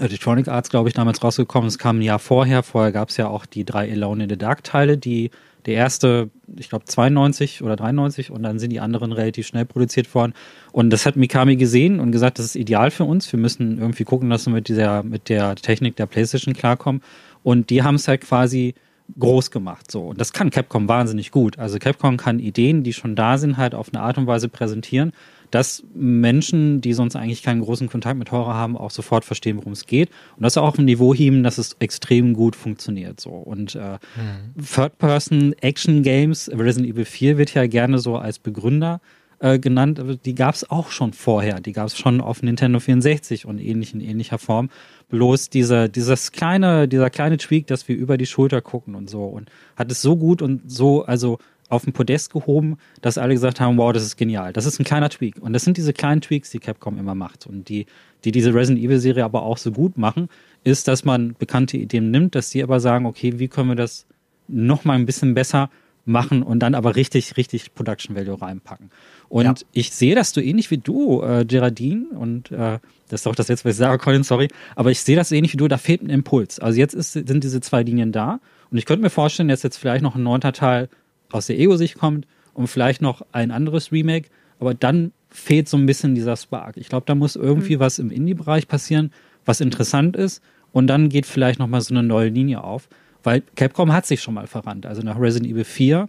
Electronic Arts, glaube ich, damals rausgekommen. Es kam ein Jahr vorher. Vorher gab es ja auch die drei Alone in the Dark-Teile, die der erste, ich glaube, 92 oder 93 und dann sind die anderen relativ schnell produziert worden. Und das hat Mikami gesehen und gesagt, das ist ideal für uns. Wir müssen irgendwie gucken, dass wir mit dieser, mit der Technik der PlayStation klarkommen. Und die haben es halt quasi groß gemacht. So. Und das kann Capcom wahnsinnig gut. Also Capcom kann Ideen, die schon da sind, halt auf eine Art und Weise präsentieren, dass Menschen, die sonst eigentlich keinen großen Kontakt mit Horror haben, auch sofort verstehen, worum es geht. Und das auch ein Niveau heben, dass es extrem gut funktioniert. So. Und äh, mhm. Third-Person-Action-Games, Resident Evil 4 wird ja gerne so als Begründer äh, genannt, die gab es auch schon vorher. Die gab es schon auf Nintendo 64 und ähnlich in ähnlicher Form. Bloß dieser, dieses kleine, dieser kleine Tweak, dass wir über die Schulter gucken und so und hat es so gut und so, also auf den Podest gehoben, dass alle gesagt haben, wow, das ist genial. Das ist ein kleiner Tweak. Und das sind diese kleinen Tweaks, die Capcom immer macht und die, die diese Resident Evil Serie aber auch so gut machen, ist, dass man bekannte Ideen nimmt, dass die aber sagen, okay, wie können wir das noch mal ein bisschen besser machen und dann aber richtig, richtig Production Value reinpacken. Und ja. ich sehe das so ähnlich wie du, äh, Geraldine, und äh, das ist doch das jetzt, was ich sage, Colin, sorry, aber ich sehe das so ähnlich wie du, da fehlt ein Impuls. Also jetzt ist, sind diese zwei Linien da und ich könnte mir vorstellen, dass jetzt vielleicht noch ein neunter Teil aus der Ego-Sicht kommt und vielleicht noch ein anderes Remake, aber dann fehlt so ein bisschen dieser Spark. Ich glaube, da muss irgendwie mhm. was im Indie-Bereich passieren, was interessant ist und dann geht vielleicht noch mal so eine neue Linie auf, weil Capcom hat sich schon mal verrannt. Also nach Resident Evil 4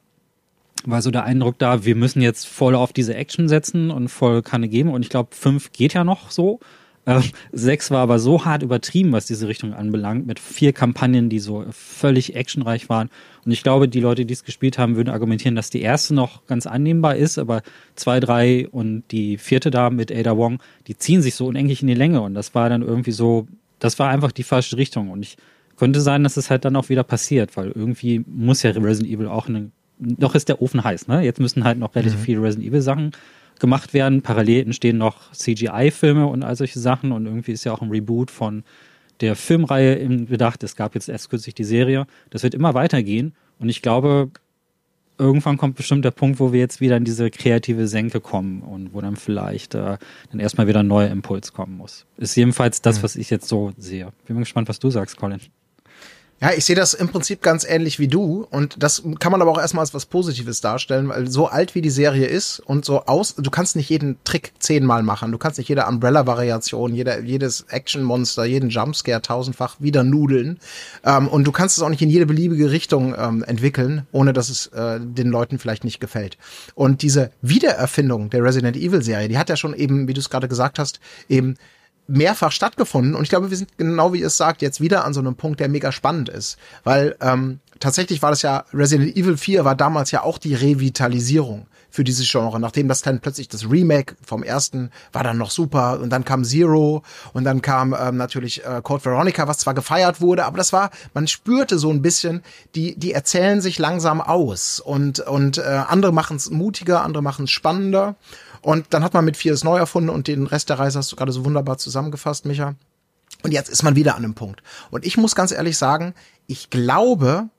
war so der Eindruck da, wir müssen jetzt voll auf diese Action setzen und voll Kanne geben. Und ich glaube, fünf geht ja noch so. Äh, sechs war aber so hart übertrieben, was diese Richtung anbelangt, mit vier Kampagnen, die so völlig actionreich waren. Und ich glaube, die Leute, die es gespielt haben, würden argumentieren, dass die erste noch ganz annehmbar ist, aber zwei, drei und die vierte da mit Ada Wong, die ziehen sich so unendlich in die Länge. Und das war dann irgendwie so, das war einfach die falsche Richtung. Und ich könnte sein, dass es halt dann auch wieder passiert, weil irgendwie muss ja Resident Evil auch eine noch ist der Ofen heiß, ne? Jetzt müssen halt noch relativ mhm. viele Resident Evil Sachen gemacht werden. Parallel entstehen noch CGI-Filme und all solche Sachen und irgendwie ist ja auch ein Reboot von der Filmreihe im Bedacht. Es gab jetzt erst kürzlich die Serie. Das wird immer weitergehen und ich glaube, irgendwann kommt bestimmt der Punkt, wo wir jetzt wieder in diese kreative Senke kommen und wo dann vielleicht äh, dann erstmal wieder ein neuer Impuls kommen muss. Ist jedenfalls das, was ich jetzt so sehe. Bin mal gespannt, was du sagst, Colin. Ja, ich sehe das im Prinzip ganz ähnlich wie du und das kann man aber auch erstmal als was Positives darstellen, weil so alt wie die Serie ist und so aus, du kannst nicht jeden Trick zehnmal machen, du kannst nicht jede Umbrella-Variation, jeder, jedes Action-Monster, jeden Jumpscare tausendfach wieder nudeln ähm, und du kannst es auch nicht in jede beliebige Richtung ähm, entwickeln, ohne dass es äh, den Leuten vielleicht nicht gefällt. Und diese Wiedererfindung der Resident Evil-Serie, die hat ja schon eben, wie du es gerade gesagt hast, eben mehrfach stattgefunden. Und ich glaube, wir sind genau wie ihr es sagt, jetzt wieder an so einem Punkt, der mega spannend ist, weil ähm, tatsächlich war das ja Resident Evil 4 war damals ja auch die Revitalisierung für dieses Genre, nachdem das dann plötzlich das Remake vom ersten war dann noch super. Und dann kam Zero. Und dann kam ähm, natürlich äh, Code Veronica, was zwar gefeiert wurde, aber das war, man spürte so ein bisschen, die die erzählen sich langsam aus. Und und äh, andere machen es mutiger, andere machen es spannender und dann hat man mit vier es neu erfunden und den Rest der Reise hast du gerade so wunderbar zusammengefasst, Micha. Und jetzt ist man wieder an einem Punkt. Und ich muss ganz ehrlich sagen, ich glaube,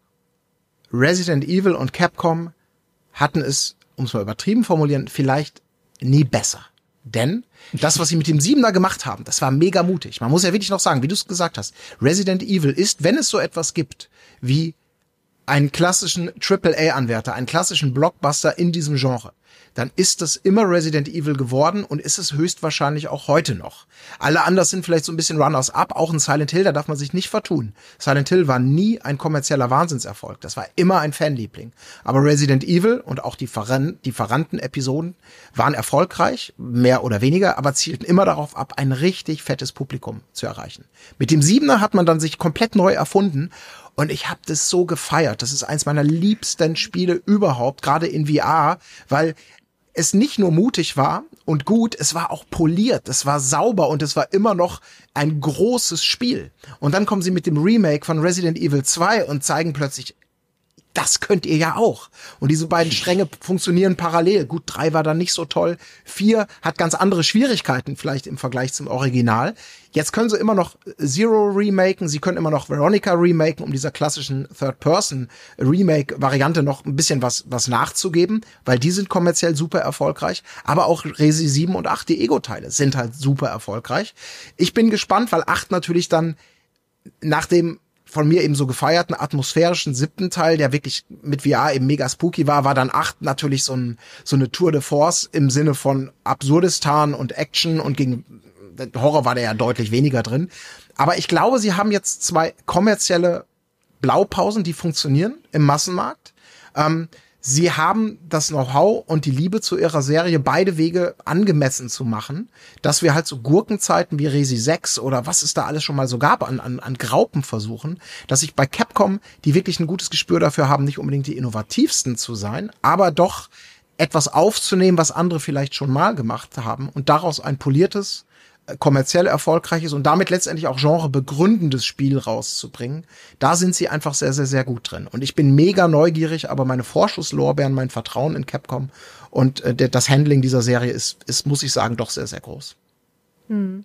Resident Evil und Capcom hatten es, um es mal übertrieben formulieren, vielleicht nie besser. Denn das, was sie mit dem Siebener gemacht haben, das war mega mutig. Man muss ja wirklich noch sagen, wie du es gesagt hast, Resident Evil ist, wenn es so etwas gibt, wie einen klassischen AAA-Anwärter, einen klassischen Blockbuster in diesem Genre, dann ist das immer Resident Evil geworden und ist es höchstwahrscheinlich auch heute noch. Alle anderen sind vielleicht so ein bisschen Runners-up, auch in Silent Hill, da darf man sich nicht vertun. Silent Hill war nie ein kommerzieller Wahnsinnserfolg, das war immer ein Fanliebling. Aber Resident Evil und auch die, Verran die verrannten Episoden waren erfolgreich, mehr oder weniger, aber zielten immer darauf ab, ein richtig fettes Publikum zu erreichen. Mit dem Siebener hat man dann sich komplett neu erfunden und ich habe das so gefeiert. Das ist eins meiner liebsten Spiele überhaupt, gerade in VR, weil es nicht nur mutig war und gut, es war auch poliert, es war sauber und es war immer noch ein großes Spiel. Und dann kommen sie mit dem Remake von Resident Evil 2 und zeigen plötzlich, das könnt ihr ja auch. Und diese beiden Stränge funktionieren parallel. Gut, drei war dann nicht so toll. Vier hat ganz andere Schwierigkeiten vielleicht im Vergleich zum Original. Jetzt können sie immer noch Zero remaken, sie können immer noch Veronica remaken, um dieser klassischen Third-Person-Remake-Variante noch ein bisschen was, was nachzugeben, weil die sind kommerziell super erfolgreich. Aber auch Resi 7 und 8, die Ego-Teile, sind halt super erfolgreich. Ich bin gespannt, weil 8 natürlich dann nach dem von mir eben so gefeierten atmosphärischen siebten Teil, der wirklich mit VR eben mega spooky war, war dann acht natürlich so, ein, so eine Tour de Force im Sinne von Absurdistan und Action und gegen Horror war der ja deutlich weniger drin. Aber ich glaube, sie haben jetzt zwei kommerzielle Blaupausen, die funktionieren im Massenmarkt. Ähm, sie haben das Know-how und die Liebe zu ihrer Serie beide Wege angemessen zu machen, dass wir halt so Gurkenzeiten wie Resi 6 oder was es da alles schon mal so gab an, an, an Graupen versuchen, dass ich bei Capcom, die wirklich ein gutes Gespür dafür haben, nicht unbedingt die innovativsten zu sein, aber doch etwas aufzunehmen, was andere vielleicht schon mal gemacht haben und daraus ein poliertes, kommerziell erfolgreich ist und damit letztendlich auch genrebegründendes Spiel rauszubringen, da sind sie einfach sehr, sehr, sehr gut drin. Und ich bin mega neugierig, aber meine Vorschusslorbeeren, mein Vertrauen in Capcom und äh, das Handling dieser Serie ist, ist, muss ich sagen, doch sehr, sehr groß. Hm.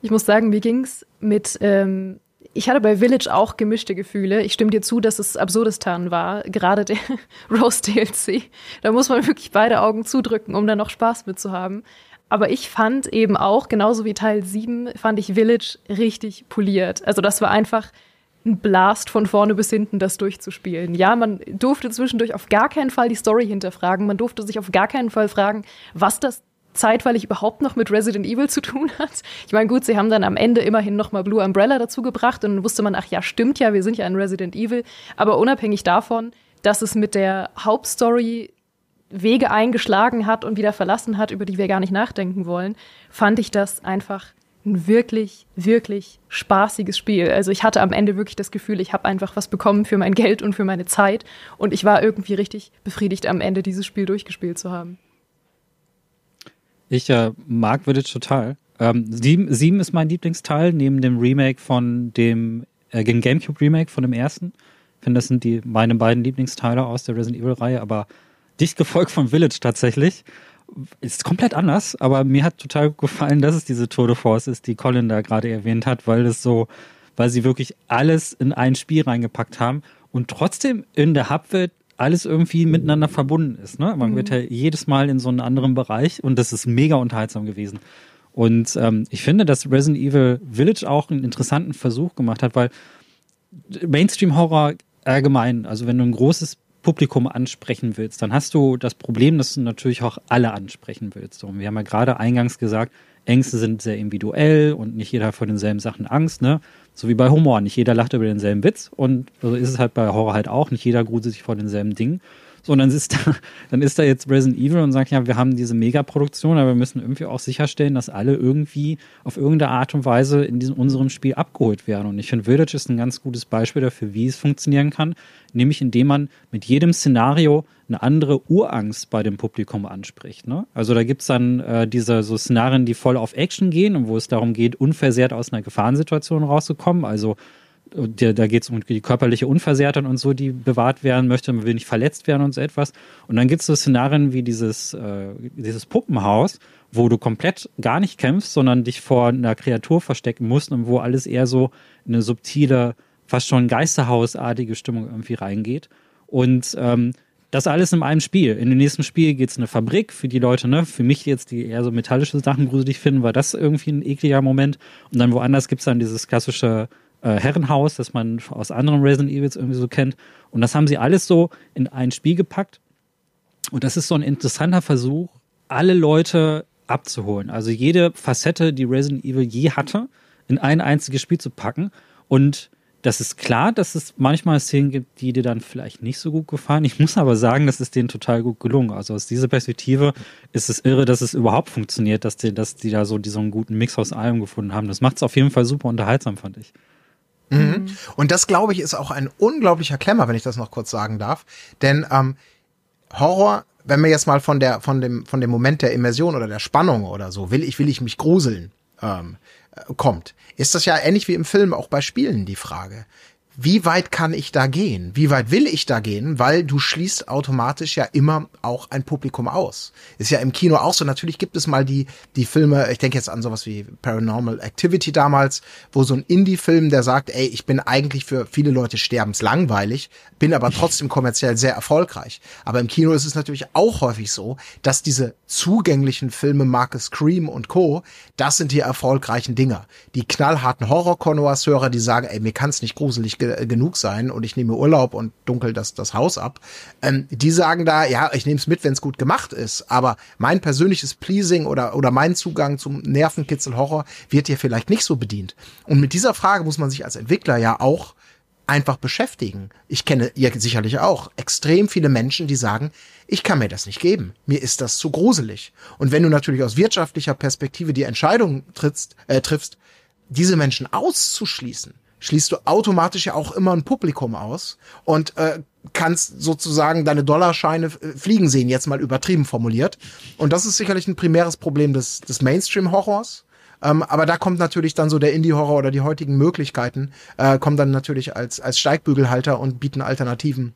Ich muss sagen, wie ging's mit ähm ich hatte bei Village auch gemischte Gefühle. Ich stimme dir zu, dass es Absurdistan war, gerade der Rose DLC. Da muss man wirklich beide Augen zudrücken, um da noch Spaß mit zu haben. Aber ich fand eben auch, genauso wie Teil 7, fand ich Village richtig poliert. Also das war einfach ein Blast von vorne bis hinten, das durchzuspielen. Ja, man durfte zwischendurch auf gar keinen Fall die Story hinterfragen. Man durfte sich auf gar keinen Fall fragen, was das zeitweilig überhaupt noch mit Resident Evil zu tun hat. Ich meine, gut, sie haben dann am Ende immerhin noch mal Blue Umbrella dazu gebracht und dann wusste man, ach ja, stimmt ja, wir sind ja in Resident Evil. Aber unabhängig davon, dass es mit der Hauptstory Wege eingeschlagen hat und wieder verlassen hat, über die wir gar nicht nachdenken wollen, fand ich das einfach ein wirklich, wirklich spaßiges Spiel. Also ich hatte am Ende wirklich das Gefühl, ich habe einfach was bekommen für mein Geld und für meine Zeit und ich war irgendwie richtig befriedigt am Ende dieses Spiel durchgespielt zu haben. Ich äh, mag Village total. Ähm, sieben, sieben ist mein Lieblingsteil, neben dem Remake von dem äh, Gamecube Remake von dem ersten. Ich finde, das sind die meine beiden Lieblingsteile aus der Resident Evil Reihe, aber dicht gefolgt von Village tatsächlich. Ist komplett anders, aber mir hat total gefallen, dass es diese Tour de Force ist, die Colin da gerade erwähnt hat, weil es so, weil sie wirklich alles in ein Spiel reingepackt haben und trotzdem in der Hubwelt alles irgendwie miteinander verbunden ist. Ne? Man mhm. wird ja jedes Mal in so einen anderen Bereich und das ist mega unterhaltsam gewesen. Und ähm, ich finde, dass Resident Evil Village auch einen interessanten Versuch gemacht hat, weil Mainstream-Horror allgemein, also wenn du ein großes Publikum ansprechen willst, dann hast du das Problem, dass du natürlich auch alle ansprechen willst. Und wir haben ja gerade eingangs gesagt, Ängste sind sehr individuell und nicht jeder hat vor denselben Sachen Angst, ne? So wie bei Humor. Nicht jeder lacht über denselben Witz und so ist es halt bei Horror halt auch. Nicht jeder gruselt sich vor denselben Dingen. So, und dann ist da, dann ist da jetzt Resident Evil und sagt, ja, wir haben diese Megaproduktion, aber wir müssen irgendwie auch sicherstellen, dass alle irgendwie auf irgendeine Art und Weise in diesem, unserem Spiel abgeholt werden. Und ich finde, Village ist ein ganz gutes Beispiel dafür, wie es funktionieren kann, nämlich indem man mit jedem Szenario eine andere Urangst bei dem Publikum anspricht. Ne? Also da gibt's dann äh, diese so Szenarien, die voll auf Action gehen und wo es darum geht, unversehrt aus einer Gefahrensituation rauszukommen. Also der, da geht es um die körperliche Unversehrtheit und so, die bewahrt werden möchte, man will nicht verletzt werden und so etwas. Und dann gibt es so Szenarien wie dieses, äh, dieses Puppenhaus, wo du komplett gar nicht kämpfst, sondern dich vor einer Kreatur verstecken musst und wo alles eher so in eine subtile, fast schon geisterhausartige Stimmung irgendwie reingeht. Und ähm, das alles in einem Spiel. In dem nächsten Spiel geht's in eine Fabrik für die Leute, ne? Für mich jetzt, die eher so metallische Sachen gruselig finden, war das irgendwie ein ekliger Moment. Und dann woanders gibt's dann dieses klassische äh, Herrenhaus, das man aus anderen Resident Evils irgendwie so kennt. Und das haben sie alles so in ein Spiel gepackt. Und das ist so ein interessanter Versuch, alle Leute abzuholen. Also jede Facette, die Resident Evil je hatte, in ein einziges Spiel zu packen. Und das ist klar, dass es manchmal Szenen gibt, die dir dann vielleicht nicht so gut gefallen. Ich muss aber sagen, das ist denen total gut gelungen. Also aus dieser Perspektive ist es irre, dass es überhaupt funktioniert, dass die, dass die da so diesen guten Mix aus allem gefunden haben. Das macht es auf jeden Fall super unterhaltsam, fand ich. Mhm. Und das, glaube ich, ist auch ein unglaublicher Klemmer, wenn ich das noch kurz sagen darf. Denn ähm, Horror, wenn wir jetzt mal von der, von dem, von dem Moment der Immersion oder der Spannung oder so, will ich, will ich mich gruseln, ähm, äh, kommt, ist das ja ähnlich wie im Film auch bei Spielen die Frage wie weit kann ich da gehen? Wie weit will ich da gehen? Weil du schließt automatisch ja immer auch ein Publikum aus. Ist ja im Kino auch so. Natürlich gibt es mal die, die Filme, ich denke jetzt an sowas wie Paranormal Activity damals, wo so ein Indie-Film, der sagt, ey, ich bin eigentlich für viele Leute sterbenslangweilig, bin aber trotzdem kommerziell sehr erfolgreich. Aber im Kino ist es natürlich auch häufig so, dass diese zugänglichen Filme Marke Scream und Co., das sind die erfolgreichen Dinger. Die knallharten Horror-Konnoisseure, die sagen, ey, mir kann es nicht gruselig genug sein und ich nehme Urlaub und dunkel das, das Haus ab. Ähm, die sagen da, ja, ich nehme es mit, wenn es gut gemacht ist, aber mein persönliches Pleasing oder, oder mein Zugang zum Nervenkitzel-Horror wird hier vielleicht nicht so bedient. Und mit dieser Frage muss man sich als Entwickler ja auch einfach beschäftigen. Ich kenne ihr sicherlich auch extrem viele Menschen, die sagen, ich kann mir das nicht geben. Mir ist das zu gruselig. Und wenn du natürlich aus wirtschaftlicher Perspektive die Entscheidung trittst, äh, triffst, diese Menschen auszuschließen, schließt du automatisch ja auch immer ein Publikum aus und äh, kannst sozusagen deine Dollarscheine äh, fliegen sehen, jetzt mal übertrieben formuliert. Und das ist sicherlich ein primäres Problem des, des Mainstream-Horrors. Ähm, aber da kommt natürlich dann so der Indie-Horror oder die heutigen Möglichkeiten, äh, kommen dann natürlich als, als Steigbügelhalter und bieten Alternativen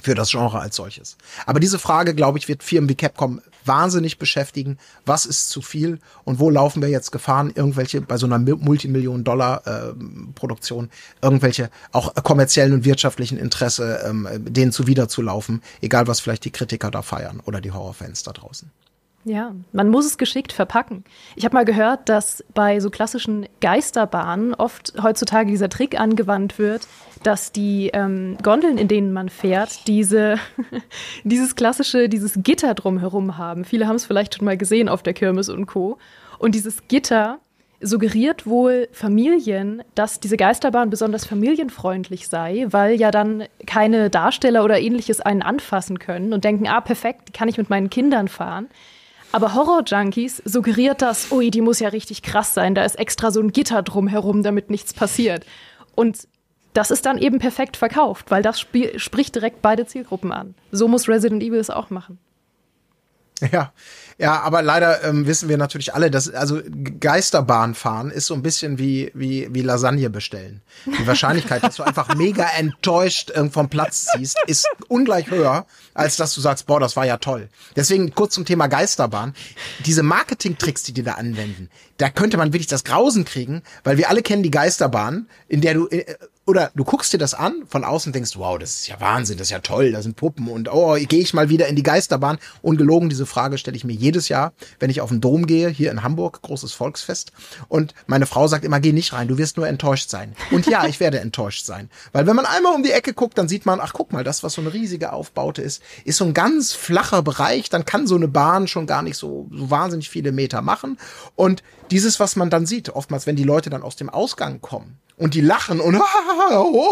für das Genre als solches. Aber diese Frage, glaube ich, wird Firmen wie Capcom wahnsinnig beschäftigen. Was ist zu viel und wo laufen wir jetzt Gefahren, irgendwelche bei so einer Multimillion-Dollar-Produktion, äh, irgendwelche auch kommerziellen und wirtschaftlichen Interesse, ähm, denen zuwiderzulaufen, egal was vielleicht die Kritiker da feiern oder die Horrorfans da draußen. Ja, man muss es geschickt verpacken. Ich habe mal gehört, dass bei so klassischen Geisterbahnen oft heutzutage dieser Trick angewandt wird, dass die ähm, Gondeln, in denen man fährt, diese, dieses klassische, dieses Gitter drumherum haben. Viele haben es vielleicht schon mal gesehen auf der Kirmes und Co. Und dieses Gitter suggeriert wohl Familien, dass diese Geisterbahn besonders familienfreundlich sei, weil ja dann keine Darsteller oder ähnliches einen anfassen können und denken, ah, perfekt, kann ich mit meinen Kindern fahren. Aber Horror-Junkies suggeriert das, ui, die muss ja richtig krass sein, da ist extra so ein Gitter drumherum, damit nichts passiert. Und das ist dann eben perfekt verkauft, weil das spricht direkt beide Zielgruppen an. So muss Resident Evil es auch machen. Ja, ja, aber leider ähm, wissen wir natürlich alle, dass also Geisterbahn fahren ist so ein bisschen wie wie wie Lasagne bestellen. Die Wahrscheinlichkeit, dass du einfach mega enttäuscht äh, vom Platz ziehst, ist ungleich höher, als dass du sagst, boah, das war ja toll. Deswegen kurz zum Thema Geisterbahn. Diese Marketing-Tricks, die die da anwenden, da könnte man wirklich das Grausen kriegen, weil wir alle kennen die Geisterbahn, in der du äh, oder du guckst dir das an von außen denkst, wow, das ist ja Wahnsinn, das ist ja toll, da sind Puppen und oh, gehe ich mal wieder in die Geisterbahn. Ungelogen, diese Frage stelle ich mir jedes Jahr, wenn ich auf den Dom gehe, hier in Hamburg, großes Volksfest. Und meine Frau sagt immer, geh nicht rein, du wirst nur enttäuscht sein. Und ja, ich werde enttäuscht sein. Weil wenn man einmal um die Ecke guckt, dann sieht man, ach guck mal, das, was so eine riesige Aufbaute ist, ist so ein ganz flacher Bereich, dann kann so eine Bahn schon gar nicht so, so wahnsinnig viele Meter machen. Und dieses, was man dann sieht, oftmals, wenn die Leute dann aus dem Ausgang kommen, und die lachen und,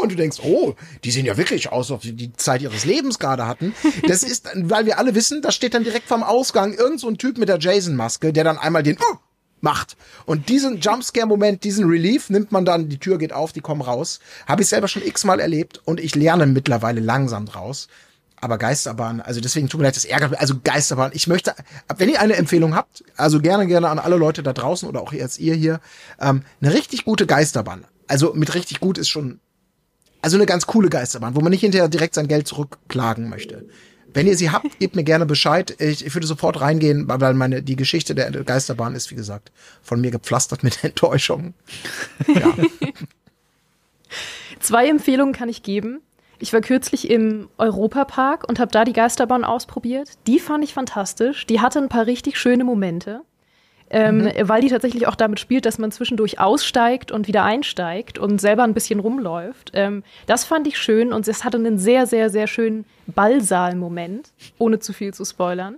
und du denkst, oh, die sehen ja wirklich aus, als ob sie die Zeit ihres Lebens gerade hatten. Das ist, weil wir alle wissen, da steht dann direkt vom Ausgang irgend so ein Typ mit der Jason-Maske, der dann einmal den uh, macht. Und diesen Jumpscare-Moment, diesen Relief nimmt man dann, die Tür geht auf, die kommen raus. Habe ich selber schon x-mal erlebt und ich lerne mittlerweile langsam draus. Aber Geisterbahn, also deswegen tut mir leid, das ärgert mich. Also Geisterbahn, ich möchte, wenn ihr eine Empfehlung habt, also gerne, gerne an alle Leute da draußen oder auch jetzt ihr hier, ähm, eine richtig gute Geisterbahn also mit richtig gut ist schon, also eine ganz coole Geisterbahn, wo man nicht hinterher direkt sein Geld zurückklagen möchte. Wenn ihr sie habt, gebt mir gerne Bescheid. Ich, ich würde sofort reingehen, weil meine, die Geschichte der Geisterbahn ist, wie gesagt, von mir gepflastert mit Enttäuschungen. Ja. Zwei Empfehlungen kann ich geben. Ich war kürzlich im Europapark und habe da die Geisterbahn ausprobiert. Die fand ich fantastisch. Die hatte ein paar richtig schöne Momente ähm, mhm. weil die tatsächlich auch damit spielt, dass man zwischendurch aussteigt und wieder einsteigt und selber ein bisschen rumläuft. Ähm, das fand ich schön und es hatte einen sehr, sehr, sehr schönen Ballsaal-Moment, ohne zu viel zu spoilern.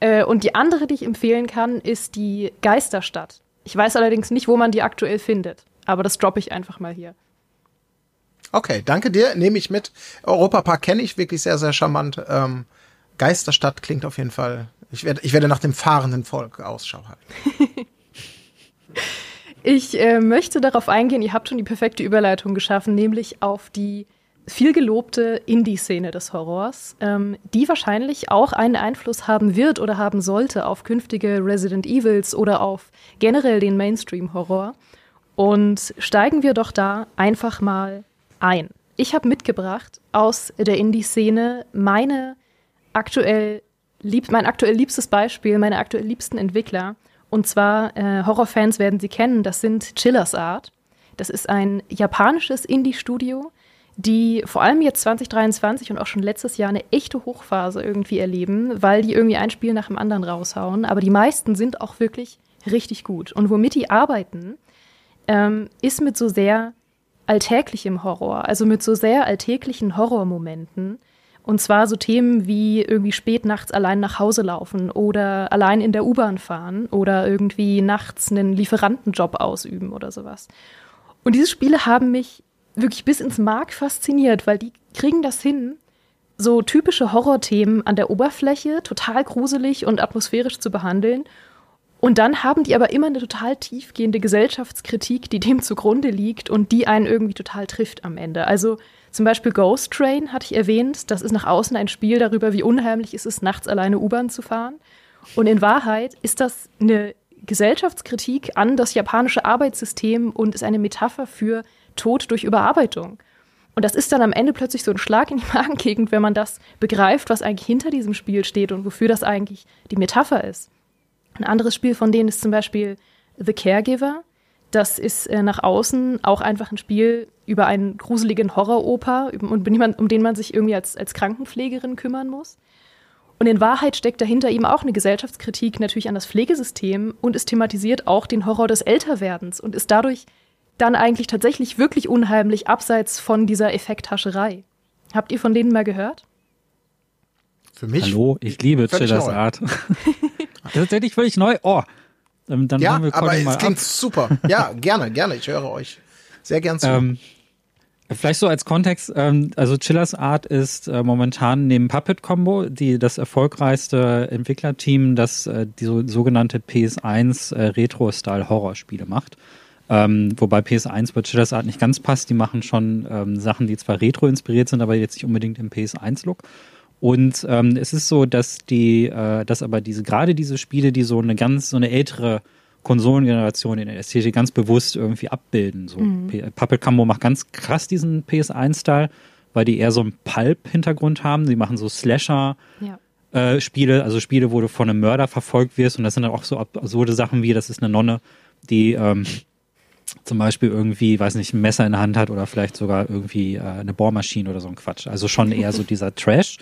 Äh, und die andere, die ich empfehlen kann, ist die Geisterstadt. Ich weiß allerdings nicht, wo man die aktuell findet, aber das droppe ich einfach mal hier. Okay, danke dir, nehme ich mit. Europapark kenne ich wirklich sehr, sehr charmant. Ähm, Geisterstadt klingt auf jeden Fall ich werde, ich werde nach dem fahrenden Volk Ausschau halten. ich äh, möchte darauf eingehen, ihr habt schon die perfekte Überleitung geschaffen, nämlich auf die viel gelobte Indie-Szene des Horrors, ähm, die wahrscheinlich auch einen Einfluss haben wird oder haben sollte auf künftige Resident Evils oder auf generell den Mainstream-Horror. Und steigen wir doch da einfach mal ein. Ich habe mitgebracht aus der Indie-Szene meine aktuell lieb, mein aktuell liebstes Beispiel, meine aktuell liebsten Entwickler. Und zwar, äh, Horrorfans werden sie kennen, das sind Chillers Art. Das ist ein japanisches Indie-Studio, die vor allem jetzt 2023 und auch schon letztes Jahr eine echte Hochphase irgendwie erleben, weil die irgendwie ein Spiel nach dem anderen raushauen. Aber die meisten sind auch wirklich richtig gut. Und womit die arbeiten, ähm, ist mit so sehr alltäglichem Horror, also mit so sehr alltäglichen Horrormomenten, und zwar so Themen wie irgendwie spät nachts allein nach Hause laufen oder allein in der U-Bahn fahren oder irgendwie nachts einen Lieferantenjob ausüben oder sowas. Und diese Spiele haben mich wirklich bis ins Mark fasziniert, weil die kriegen das hin, so typische Horrorthemen an der Oberfläche total gruselig und atmosphärisch zu behandeln. Und dann haben die aber immer eine total tiefgehende Gesellschaftskritik, die dem zugrunde liegt und die einen irgendwie total trifft am Ende. Also zum Beispiel Ghost Train hatte ich erwähnt. Das ist nach außen ein Spiel darüber, wie unheimlich ist es, nachts alleine U-Bahn zu fahren. Und in Wahrheit ist das eine Gesellschaftskritik an das japanische Arbeitssystem und ist eine Metapher für Tod durch Überarbeitung. Und das ist dann am Ende plötzlich so ein Schlag in die Magengegend, wenn man das begreift, was eigentlich hinter diesem Spiel steht und wofür das eigentlich die Metapher ist. Ein anderes Spiel von denen ist zum Beispiel The Caregiver. Das ist äh, nach außen auch einfach ein Spiel über einen gruseligen Horroroper, um, um den man sich irgendwie als, als Krankenpflegerin kümmern muss. Und in Wahrheit steckt dahinter eben auch eine Gesellschaftskritik natürlich an das Pflegesystem und es thematisiert auch den Horror des Älterwerdens und ist dadurch dann eigentlich tatsächlich wirklich unheimlich abseits von dieser Effekthascherei. Habt ihr von denen mal gehört? Für mich. Hallo, ich liebe Chillers Art. das ist tatsächlich völlig neu. Oh, dann, dann ja, wir aber es klingt ab. super. Ja, gerne, gerne. Ich höre euch sehr gern zu. Ähm, Vielleicht so als Kontext, ähm, also Chillers Art ist äh, momentan neben Puppet Combo die das erfolgreichste Entwicklerteam, das äh, die so, sogenannte PS1 äh, Retro-Style-Horrorspiele macht. Ähm, wobei PS1 bei Chillers Art nicht ganz passt. Die machen schon ähm, Sachen, die zwar retro-inspiriert sind, aber jetzt nicht unbedingt im PS1-Look. Und ähm, es ist so, dass die, äh, dass aber diese, gerade diese Spiele, die so eine ganz, so eine ältere Konsolengeneration in der Ästhetik ganz bewusst irgendwie abbilden. So mhm. Puppet Combo macht ganz krass diesen PS1-Style, weil die eher so einen Pulp-Hintergrund haben. Sie machen so Slasher. Ja. Äh, Spiele, also Spiele, wo du von einem Mörder verfolgt wirst und das sind dann auch so absurde Sachen wie, das ist eine Nonne, die ähm, zum Beispiel irgendwie, weiß nicht, ein Messer in der Hand hat oder vielleicht sogar irgendwie äh, eine Bohrmaschine oder so ein Quatsch. Also schon eher so dieser Trash.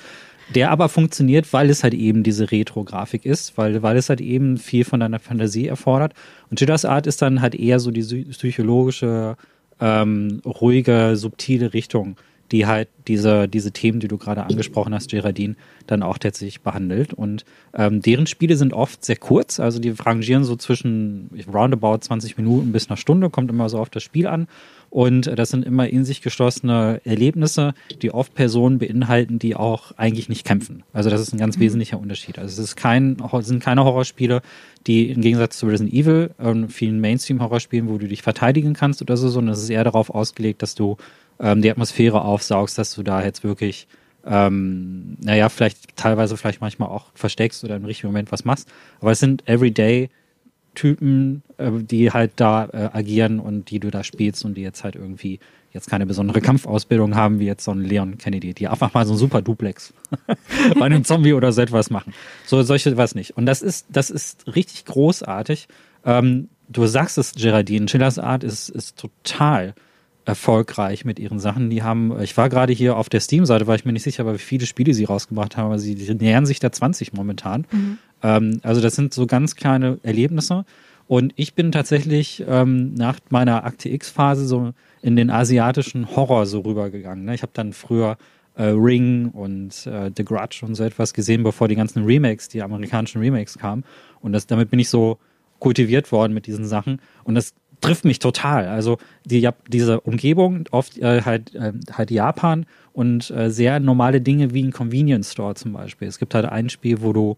Der aber funktioniert, weil es halt eben diese Retro-Grafik ist, weil, weil es halt eben viel von deiner Fantasie erfordert. Und Jitters Art ist dann halt eher so die psychologische, ähm, ruhige, subtile Richtung, die halt diese, diese Themen, die du gerade angesprochen hast, Geraldine, dann auch tatsächlich behandelt. Und ähm, deren Spiele sind oft sehr kurz, also die rangieren so zwischen roundabout 20 Minuten bis einer Stunde, kommt immer so auf das Spiel an. Und das sind immer in sich geschlossene Erlebnisse, die oft Personen beinhalten, die auch eigentlich nicht kämpfen. Also das ist ein ganz mhm. wesentlicher Unterschied. Also es ist kein, sind keine Horrorspiele, die im Gegensatz zu Resident Evil und vielen Mainstream-Horrorspielen, wo du dich verteidigen kannst oder so, sondern es ist eher darauf ausgelegt, dass du ähm, die Atmosphäre aufsaugst, dass du da jetzt wirklich, ähm, naja, vielleicht teilweise vielleicht manchmal auch versteckst oder im richtigen Moment was machst. Aber es sind Everyday Typen, äh, die halt da äh, agieren und die du da spielst und die jetzt halt irgendwie jetzt keine besondere Kampfausbildung haben, wie jetzt so ein Leon Kennedy, die einfach mal so ein super Duplex bei einem Zombie oder so etwas machen. So solche was nicht. Und das ist, das ist richtig großartig. Ähm, du sagst es, Geraldine, Chillers Art ist, ist total erfolgreich mit ihren Sachen. Die haben, ich war gerade hier auf der Steam-Seite, war ich mir nicht sicher, wie viele Spiele sie rausgebracht haben, aber sie nähern sich der 20 momentan. Mhm. Ähm, also das sind so ganz kleine Erlebnisse. Und ich bin tatsächlich ähm, nach meiner Akte X-Phase so in den asiatischen Horror so rübergegangen. Ne? Ich habe dann früher äh, Ring und äh, The Grudge und so etwas gesehen, bevor die ganzen Remakes, die amerikanischen Remakes kamen. Und das, damit bin ich so kultiviert worden mit diesen Sachen. Und das trifft mich total. Also die, diese Umgebung, oft äh, halt, äh, halt Japan und äh, sehr normale Dinge wie ein Convenience Store zum Beispiel. Es gibt halt ein Spiel, wo du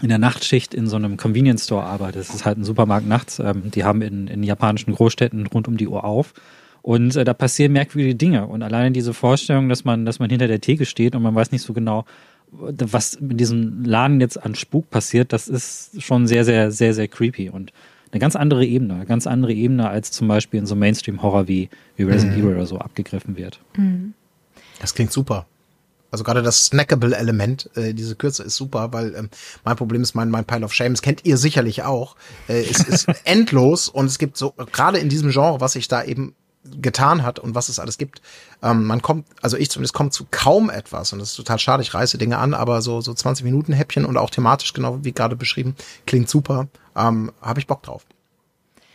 in der Nachtschicht in so einem Convenience Store arbeitest. Das ist halt ein Supermarkt nachts. Ähm, die haben in, in japanischen Großstädten rund um die Uhr auf. Und äh, da passieren merkwürdige Dinge. Und alleine diese Vorstellung, dass man, dass man hinter der Theke steht und man weiß nicht so genau, was mit diesem Laden jetzt an Spuk passiert, das ist schon sehr, sehr, sehr, sehr creepy. Und eine ganz andere Ebene, eine ganz andere Ebene, als zum Beispiel in so Mainstream-Horror wie, wie Resident mhm. Evil oder so abgegriffen wird. Mhm. Das klingt super. Also gerade das Snackable-Element, äh, diese Kürze ist super, weil ähm, mein Problem ist mein, mein Pile of Shame, das kennt ihr sicherlich auch. Äh, es ist endlos und es gibt so, gerade in diesem Genre, was ich da eben getan hat und was es alles gibt. Ähm, man kommt, also ich zumindest komme zu kaum etwas und das ist total schade. Ich reiße Dinge an, aber so so 20 Minuten Häppchen und auch thematisch genau wie gerade beschrieben klingt super. Ähm, Habe ich Bock drauf.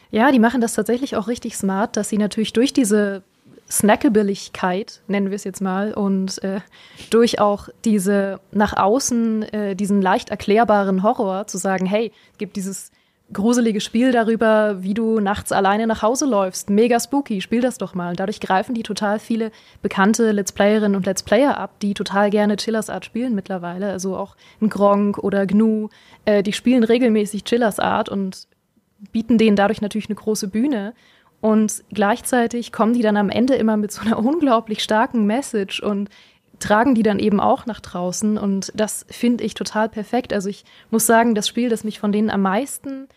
Ja, die machen das tatsächlich auch richtig smart, dass sie natürlich durch diese Snackabiligkeit, nennen wir es jetzt mal, und äh, durch auch diese nach außen, äh, diesen leicht erklärbaren Horror zu sagen, hey, gibt dieses gruselige Spiel darüber, wie du nachts alleine nach Hause läufst. Mega spooky, spiel das doch mal. Dadurch greifen die total viele bekannte Let's Playerinnen und Let's Player ab, die total gerne Chillers Art spielen mittlerweile. Also auch ein Gronk oder Gnu, äh, die spielen regelmäßig Chillers Art und bieten denen dadurch natürlich eine große Bühne. Und gleichzeitig kommen die dann am Ende immer mit so einer unglaublich starken Message und tragen die dann eben auch nach draußen und das finde ich total perfekt. Also ich muss sagen, das Spiel, das mich von denen am meisten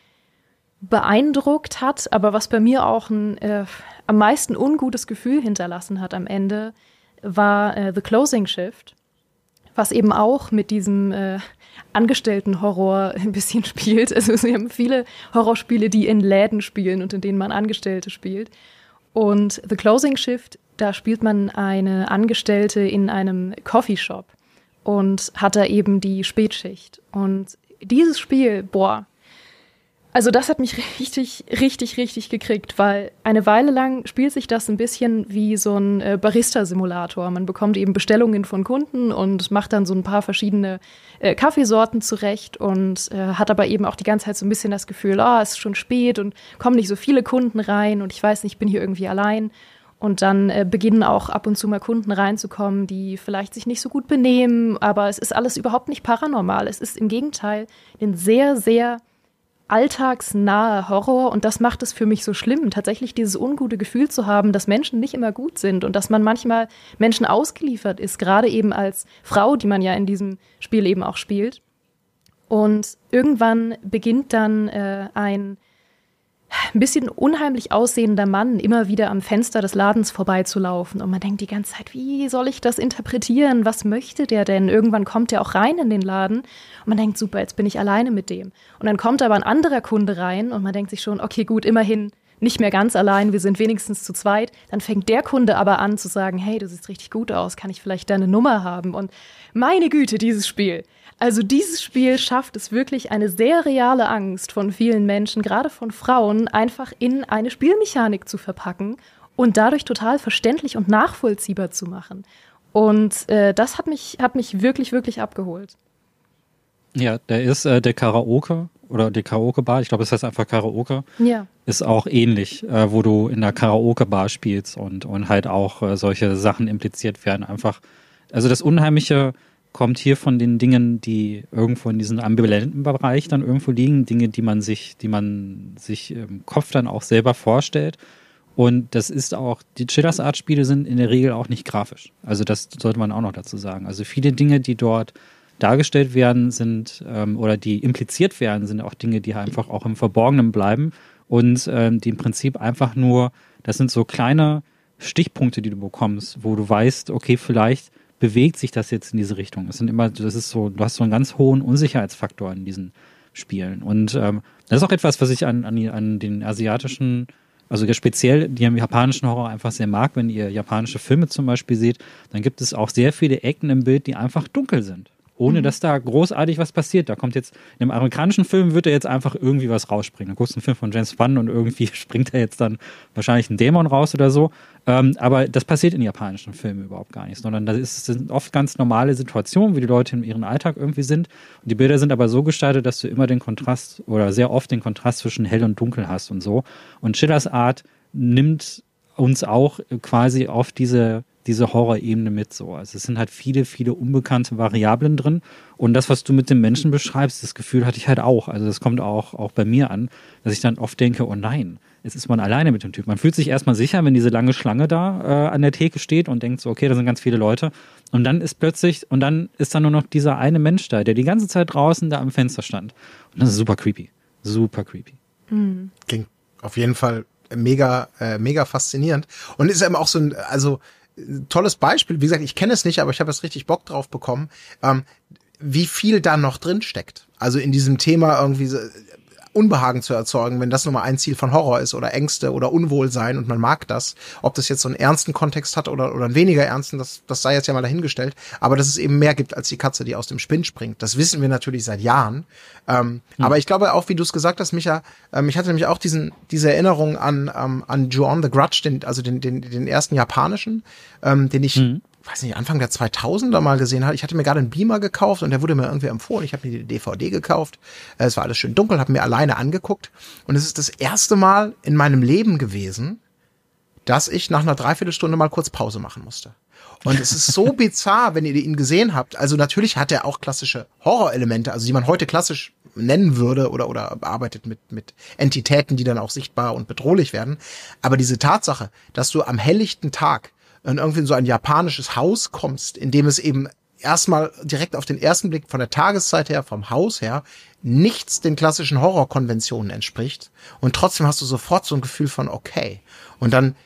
beeindruckt hat, aber was bei mir auch ein äh, am meisten ungutes Gefühl hinterlassen hat am Ende, war äh, The Closing Shift, was eben auch mit diesem äh, Angestellten-Horror ein bisschen spielt. Also wir haben viele Horrorspiele, die in Läden spielen und in denen man Angestellte spielt. Und The Closing Shift da spielt man eine Angestellte in einem Coffeeshop und hat da eben die Spätschicht. Und dieses Spiel, boah, also das hat mich richtig, richtig, richtig gekriegt, weil eine Weile lang spielt sich das ein bisschen wie so ein äh, Barista-Simulator. Man bekommt eben Bestellungen von Kunden und macht dann so ein paar verschiedene äh, Kaffeesorten zurecht und äh, hat aber eben auch die ganze Zeit so ein bisschen das Gefühl, ah, oh, es ist schon spät und kommen nicht so viele Kunden rein und ich weiß nicht, ich bin hier irgendwie allein. Und dann äh, beginnen auch ab und zu mal Kunden reinzukommen, die vielleicht sich nicht so gut benehmen, aber es ist alles überhaupt nicht paranormal. Es ist im Gegenteil ein sehr, sehr alltagsnahe Horror und das macht es für mich so schlimm, tatsächlich dieses ungute Gefühl zu haben, dass Menschen nicht immer gut sind und dass man manchmal Menschen ausgeliefert ist, gerade eben als Frau, die man ja in diesem Spiel eben auch spielt. Und irgendwann beginnt dann äh, ein ein bisschen unheimlich aussehender Mann immer wieder am Fenster des Ladens vorbeizulaufen. Und man denkt die ganze Zeit, wie soll ich das interpretieren? Was möchte der denn? Irgendwann kommt er auch rein in den Laden und man denkt, super, jetzt bin ich alleine mit dem. Und dann kommt aber ein anderer Kunde rein und man denkt sich schon, okay, gut, immerhin nicht mehr ganz allein, wir sind wenigstens zu zweit. Dann fängt der Kunde aber an zu sagen, hey, du siehst richtig gut aus, kann ich vielleicht deine Nummer haben? Und meine Güte, dieses Spiel. Also dieses Spiel schafft es wirklich eine sehr reale Angst von vielen Menschen, gerade von Frauen, einfach in eine Spielmechanik zu verpacken und dadurch total verständlich und nachvollziehbar zu machen. Und äh, das hat mich, hat mich wirklich, wirklich abgeholt. Ja, der ist äh, der Karaoke oder die Karaoke-Bar, ich glaube, es heißt einfach Karaoke, ja. ist auch ähnlich, äh, wo du in der Karaoke-Bar spielst und, und halt auch äh, solche Sachen impliziert werden. Einfach, also das Unheimliche kommt hier von den Dingen, die irgendwo in diesem ambivalenten Bereich dann irgendwo liegen, Dinge, die man sich, die man sich im Kopf dann auch selber vorstellt. Und das ist auch, die Chillers Art Spiele sind in der Regel auch nicht grafisch. Also das sollte man auch noch dazu sagen. Also viele Dinge, die dort dargestellt werden, sind ähm, oder die impliziert werden, sind auch Dinge, die einfach auch im Verborgenen bleiben und ähm, die im Prinzip einfach nur, das sind so kleine Stichpunkte, die du bekommst, wo du weißt, okay, vielleicht bewegt sich das jetzt in diese Richtung. Das sind immer, das ist so, du hast so einen ganz hohen Unsicherheitsfaktor in diesen Spielen. Und ähm, das ist auch etwas, was ich an, an, an den asiatischen also speziell die japanischen Horror einfach sehr mag, wenn ihr japanische Filme zum Beispiel seht, dann gibt es auch sehr viele Ecken im Bild, die einfach dunkel sind ohne mhm. dass da großartig was passiert. Da kommt jetzt, in einem amerikanischen Film wird er jetzt einfach irgendwie was rausspringen. Da guckst du einen Film von James Wan und irgendwie springt er jetzt dann wahrscheinlich ein Dämon raus oder so. Ähm, aber das passiert in japanischen Filmen überhaupt gar nicht, sondern das, ist, sind oft ganz normale Situationen, wie die Leute in ihrem Alltag irgendwie sind. Und die Bilder sind aber so gestaltet, dass du immer den Kontrast oder sehr oft den Kontrast zwischen hell und dunkel hast und so. Und Schillers Art nimmt uns auch quasi auf diese diese Horrorebene mit so. Also es sind halt viele, viele unbekannte Variablen drin. Und das, was du mit dem Menschen beschreibst, das Gefühl hatte ich halt auch. Also das kommt auch, auch bei mir an, dass ich dann oft denke, oh nein, jetzt ist man alleine mit dem Typ. Man fühlt sich erstmal sicher, wenn diese lange Schlange da äh, an der Theke steht und denkt so, okay, da sind ganz viele Leute. Und dann ist plötzlich, und dann ist da nur noch dieser eine Mensch da, der die ganze Zeit draußen da am Fenster stand. Und das ist super creepy. Super creepy. Mhm. Klingt auf jeden Fall mega, äh, mega faszinierend. Und ist eben auch so ein, also tolles Beispiel. Wie gesagt, ich kenne es nicht, aber ich habe jetzt richtig Bock drauf bekommen, ähm, wie viel da noch drin steckt. Also in diesem Thema irgendwie Unbehagen zu erzeugen, wenn das nun mal ein Ziel von Horror ist oder Ängste oder Unwohlsein und man mag das. Ob das jetzt so einen ernsten Kontext hat oder, oder einen weniger ernsten, das, das sei jetzt ja mal dahingestellt. Aber dass es eben mehr gibt als die Katze, die aus dem Spinn springt. Das wissen wir natürlich seit Jahren. Ähm, mhm. Aber ich glaube auch, wie du es gesagt hast, Micha, ähm, ich hatte nämlich auch diesen, diese Erinnerung an, ähm, an Ju-On the Grudge, den, also den, den, den ersten japanischen, ähm, den ich mhm weiß nicht, Anfang der 2000er mal gesehen hat. Ich hatte mir gerade einen Beamer gekauft und der wurde mir irgendwie empfohlen. Ich habe mir die DVD gekauft. Äh, es war alles schön dunkel, habe mir alleine angeguckt. Und es ist das erste Mal in meinem Leben gewesen, dass ich nach einer Dreiviertelstunde mal kurz Pause machen musste. Und es ist so bizarr, wenn ihr ihn gesehen habt. Also natürlich hat er auch klassische Horrorelemente, also die man heute klassisch nennen würde oder, oder arbeitet mit, mit Entitäten, die dann auch sichtbar und bedrohlich werden. Aber diese Tatsache, dass du am helllichten Tag in irgendwie in so ein japanisches Haus kommst, in dem es eben erstmal direkt auf den ersten Blick von der Tageszeit her, vom Haus her, nichts den klassischen Horrorkonventionen entspricht. Und trotzdem hast du sofort so ein Gefühl von okay. Und dann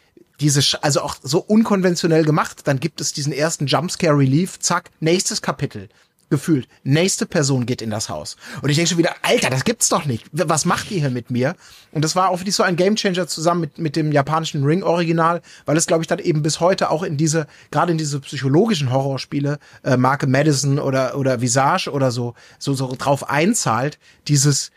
diese, also auch so unkonventionell gemacht, dann gibt es diesen ersten Jumpscare Relief, zack, nächstes Kapitel gefühlt, nächste Person geht in das Haus. Und ich denke schon wieder, Alter, das gibt's doch nicht. Was macht ihr hier mit mir? Und das war auch wirklich so ein Gamechanger zusammen mit, mit dem japanischen Ring-Original, weil es, glaube ich, dann eben bis heute auch in diese, gerade in diese psychologischen Horrorspiele, äh, Marke Madison oder, oder Visage oder so, so, so drauf einzahlt, dieses,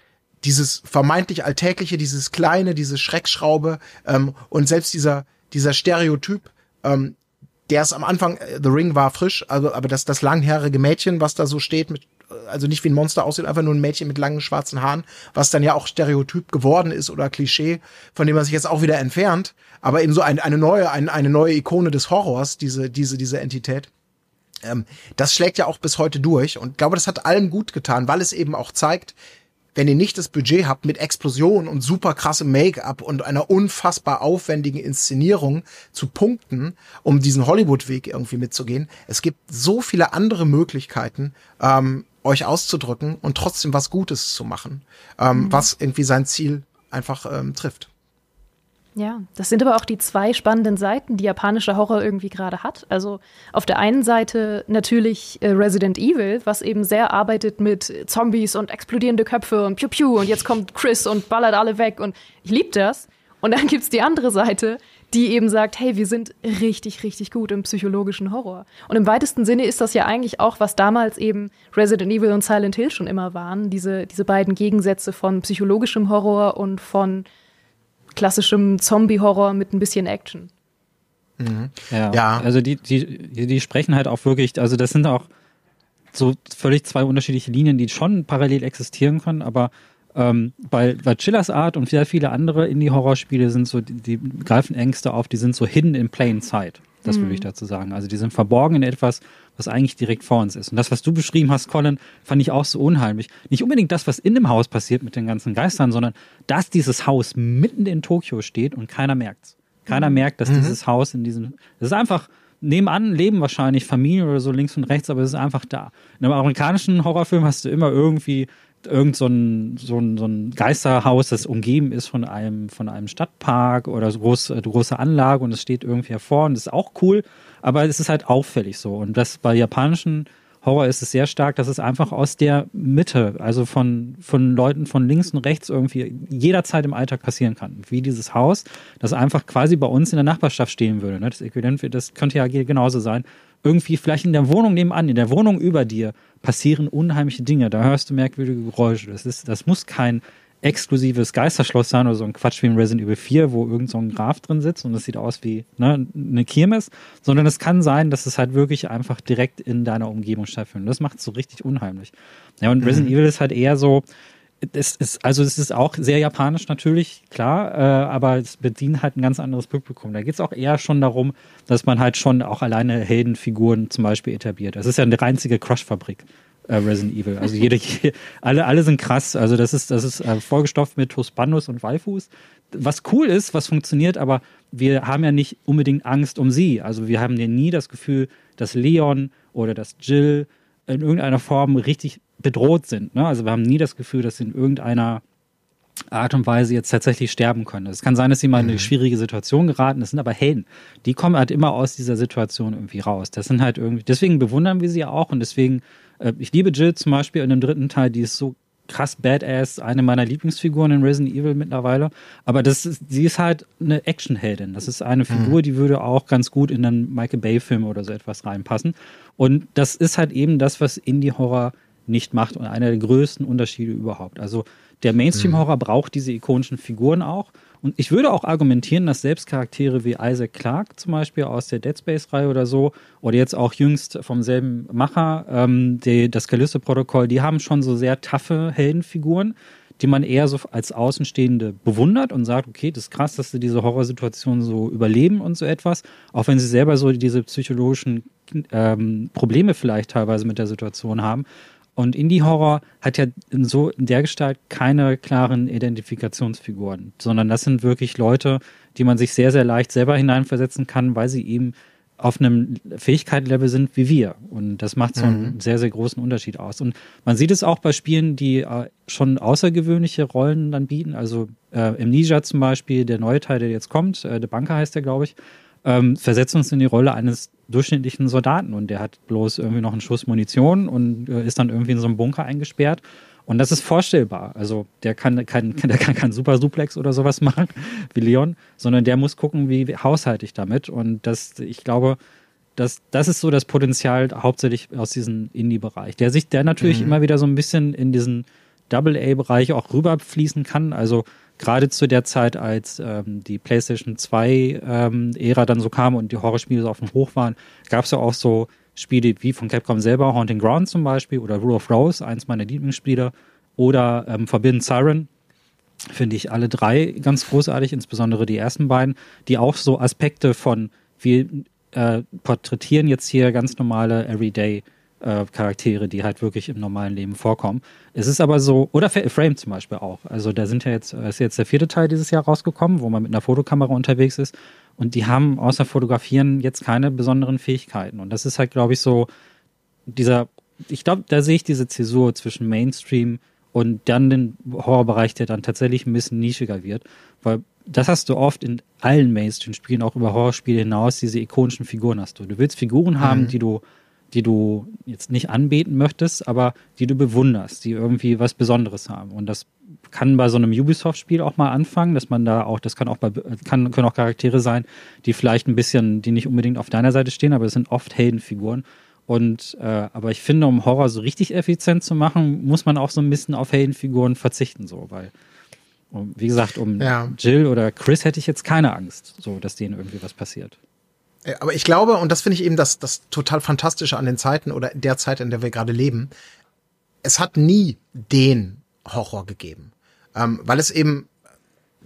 dieses vermeintlich Alltägliche, dieses Kleine, diese Schreckschraube ähm, und selbst dieser, dieser Stereotyp, ähm, der ist am Anfang, äh, The Ring war frisch, also, aber das, das langhaarige Mädchen, was da so steht, mit, also nicht wie ein Monster aussieht, einfach nur ein Mädchen mit langen schwarzen Haaren, was dann ja auch Stereotyp geworden ist oder Klischee, von dem man sich jetzt auch wieder entfernt, aber eben so ein, eine neue, ein, eine neue Ikone des Horrors, diese, diese, diese Entität. Ähm, das schlägt ja auch bis heute durch und glaube, das hat allem gut getan, weil es eben auch zeigt, wenn ihr nicht das Budget habt mit Explosionen und super krassem Make-up und einer unfassbar aufwendigen Inszenierung zu punkten, um diesen Hollywood-Weg irgendwie mitzugehen. Es gibt so viele andere Möglichkeiten, ähm, euch auszudrücken und trotzdem was Gutes zu machen, ähm, mhm. was irgendwie sein Ziel einfach ähm, trifft. Ja, das sind aber auch die zwei spannenden Seiten, die japanischer Horror irgendwie gerade hat. Also auf der einen Seite natürlich äh, Resident Evil, was eben sehr arbeitet mit Zombies und explodierende Köpfe und Piu Piu und jetzt kommt Chris und ballert alle weg und ich liebe das. Und dann gibt's die andere Seite, die eben sagt, hey, wir sind richtig, richtig gut im psychologischen Horror. Und im weitesten Sinne ist das ja eigentlich auch, was damals eben Resident Evil und Silent Hill schon immer waren, diese, diese beiden Gegensätze von psychologischem Horror und von klassischem Zombie-Horror mit ein bisschen Action. Mhm. Ja, ja, also die, die, die sprechen halt auch wirklich, also das sind auch so völlig zwei unterschiedliche Linien, die schon parallel existieren können, aber ähm, bei, bei Chillers Art und sehr viele andere Indie-Horrorspiele sind so, die, die, greifen Ängste auf, die sind so hidden in plain sight. Das mhm. würde ich dazu sagen. Also die sind verborgen in etwas, was eigentlich direkt vor uns ist. Und das, was du beschrieben hast, Colin, fand ich auch so unheimlich. Nicht unbedingt das, was in dem Haus passiert mit den ganzen Geistern, sondern dass dieses Haus mitten in Tokio steht und keiner merkt's. Keiner mhm. merkt, dass mhm. dieses Haus in diesem, das ist einfach, nebenan leben wahrscheinlich Familien oder so links und rechts, aber es ist einfach da. In einem amerikanischen Horrorfilm hast du immer irgendwie irgend so ein, so ein, so ein Geisterhaus, das umgeben ist von einem, von einem Stadtpark oder so groß, äh, große Anlage und es steht irgendwie hervor und das ist auch cool, aber es ist halt auffällig so. Und das bei japanischen Horror ist es sehr stark, dass es einfach aus der Mitte, also von, von Leuten von links und rechts irgendwie jederzeit im Alltag passieren kann. Wie dieses Haus, das einfach quasi bei uns in der Nachbarschaft stehen würde. Ne? Das Äquivalent, das könnte ja genauso sein irgendwie vielleicht in der Wohnung nebenan, in der Wohnung über dir passieren unheimliche Dinge. Da hörst du merkwürdige Geräusche. Das ist, das muss kein exklusives Geisterschloss sein oder so ein Quatsch wie in Resident Evil 4, wo irgend so ein Graf drin sitzt und es sieht aus wie ne, eine Kirmes, sondern es kann sein, dass es halt wirklich einfach direkt in deiner Umgebung stattfindet. Das macht es so richtig unheimlich. Ja, und Resident mhm. Evil ist halt eher so, es ist, also es ist auch sehr japanisch natürlich, klar, äh, aber es bedient halt ein ganz anderes Publikum. Da geht es auch eher schon darum, dass man halt schon auch alleine Heldenfiguren zum Beispiel etabliert. Es ist ja eine einzige Crush-Fabrik, äh, Resident Evil. Also jede, alle, alle sind krass. Also das ist, das ist äh, vollgestopft mit Husbandos und Waifus. Was cool ist, was funktioniert, aber wir haben ja nicht unbedingt Angst um sie. Also wir haben ja nie das Gefühl, dass Leon oder dass Jill in irgendeiner Form richtig bedroht sind. Ne? Also wir haben nie das Gefühl, dass sie in irgendeiner Art und Weise jetzt tatsächlich sterben können. Es kann sein, dass sie mal in eine mhm. schwierige Situation geraten. Das sind aber Helden. Die kommen halt immer aus dieser Situation irgendwie raus. Das sind halt irgendwie, deswegen bewundern wir sie ja auch und deswegen, äh, ich liebe Jill zum Beispiel in dem dritten Teil, die ist so krass badass, eine meiner Lieblingsfiguren in Resident Evil mittlerweile. Aber das ist, sie ist halt eine Actionheldin. Das ist eine Figur, mhm. die würde auch ganz gut in einen Michael Bay-Film oder so etwas reinpassen. Und das ist halt eben das, was Indie-Horror nicht macht und einer der größten Unterschiede überhaupt. Also der Mainstream-Horror mhm. braucht diese ikonischen Figuren auch. Und ich würde auch argumentieren, dass selbst Charaktere wie Isaac Clarke zum Beispiel aus der Dead Space-Reihe oder so, oder jetzt auch jüngst vom selben Macher, ähm, die, das Callisto-Protokoll, die haben schon so sehr taffe Heldenfiguren, die man eher so als Außenstehende bewundert und sagt, okay, das ist krass, dass sie diese Horrorsituation so überleben und so etwas, auch wenn sie selber so diese psychologischen ähm, Probleme vielleicht teilweise mit der Situation haben. Und Indie-Horror hat ja in so in der Gestalt keine klaren Identifikationsfiguren, sondern das sind wirklich Leute, die man sich sehr, sehr leicht selber hineinversetzen kann, weil sie eben auf einem Fähigkeitslevel sind wie wir. Und das macht so einen mhm. sehr, sehr großen Unterschied aus. Und man sieht es auch bei Spielen, die äh, schon außergewöhnliche Rollen dann bieten. Also äh, Amnesia zum Beispiel, der neue Teil, der jetzt kommt, äh, der Banker heißt der, glaube ich, ähm, versetzt uns in die Rolle eines durchschnittlichen Soldaten und der hat bloß irgendwie noch einen Schuss Munition und äh, ist dann irgendwie in so einem Bunker eingesperrt. Und das ist vorstellbar. Also der kann kein, der kann kein Super Suplex oder sowas machen wie Leon, sondern der muss gucken, wie haushalte ich damit. Und das, ich glaube, das, das ist so das Potenzial hauptsächlich aus diesem Indie-Bereich, der sich, der natürlich mhm. immer wieder so ein bisschen in diesen Double-A-Bereich auch rüberfließen kann. Also gerade zu der Zeit, als ähm, die PlayStation 2 ähm, dann so kam und die Horrorspiele so auf dem Hoch waren, gab es ja auch so Spiele wie von Capcom selber, Haunting Ground zum Beispiel oder Rule of Rose, eins meiner Lieblingsspiele, oder ähm, Forbidden Siren, finde ich alle drei ganz großartig, insbesondere die ersten beiden, die auch so Aspekte von, wir äh, porträtieren jetzt hier ganz normale Everyday äh, Charaktere, die halt wirklich im normalen Leben vorkommen. Es ist aber so, oder Frame zum Beispiel auch. Also da sind ja jetzt, ist jetzt der vierte Teil dieses Jahr rausgekommen, wo man mit einer Fotokamera unterwegs ist. Und die haben außer Fotografieren jetzt keine besonderen Fähigkeiten. Und das ist halt, glaube ich, so dieser, ich glaube, da sehe ich diese Zäsur zwischen Mainstream und dann den Horrorbereich, der dann tatsächlich ein bisschen nischiger wird. Weil das hast du oft in allen Mainstream-Spielen, auch über Horrorspiele hinaus, diese ikonischen Figuren hast du. Du willst Figuren haben, mhm. die du die du jetzt nicht anbeten möchtest, aber die du bewunderst, die irgendwie was Besonderes haben. Und das kann bei so einem Ubisoft-Spiel auch mal anfangen, dass man da auch, das kann auch bei, kann, können auch Charaktere sein, die vielleicht ein bisschen, die nicht unbedingt auf deiner Seite stehen, aber es sind oft Heldenfiguren. Und äh, aber ich finde, um Horror so richtig effizient zu machen, muss man auch so ein bisschen auf Heldenfiguren verzichten, so, weil um, wie gesagt, um ja. Jill oder Chris hätte ich jetzt keine Angst, so dass denen irgendwie was passiert. Aber ich glaube, und das finde ich eben das, das total Fantastische an den Zeiten oder der Zeit, in der wir gerade leben, es hat nie den Horror gegeben. Ähm, weil es eben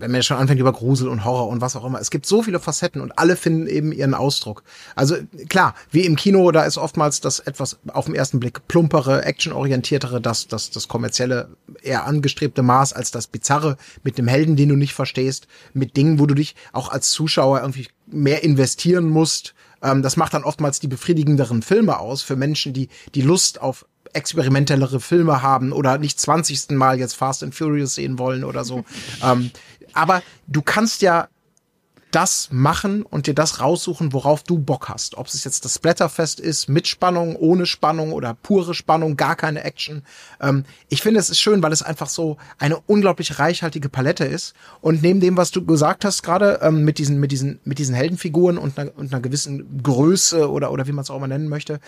wenn man schon anfängt über Grusel und Horror und was auch immer. Es gibt so viele Facetten und alle finden eben ihren Ausdruck. Also klar, wie im Kino, da ist oftmals das etwas auf den ersten Blick plumpere, actionorientiertere, das, das, das kommerzielle, eher angestrebte Maß als das bizarre mit dem Helden, den du nicht verstehst, mit Dingen, wo du dich auch als Zuschauer irgendwie mehr investieren musst. Ähm, das macht dann oftmals die befriedigenderen Filme aus für Menschen, die die Lust auf experimentellere Filme haben oder nicht zwanzigsten Mal jetzt Fast and Furious sehen wollen oder so. ähm, aber du kannst ja das machen und dir das raussuchen, worauf du Bock hast. Ob es jetzt das Splatterfest ist, mit Spannung, ohne Spannung oder pure Spannung, gar keine Action. Ähm, ich finde, es ist schön, weil es einfach so eine unglaublich reichhaltige Palette ist. Und neben dem, was du gesagt hast gerade, ähm, mit diesen, mit diesen, mit diesen Heldenfiguren und einer, und einer gewissen Größe oder, oder wie man es auch immer nennen möchte,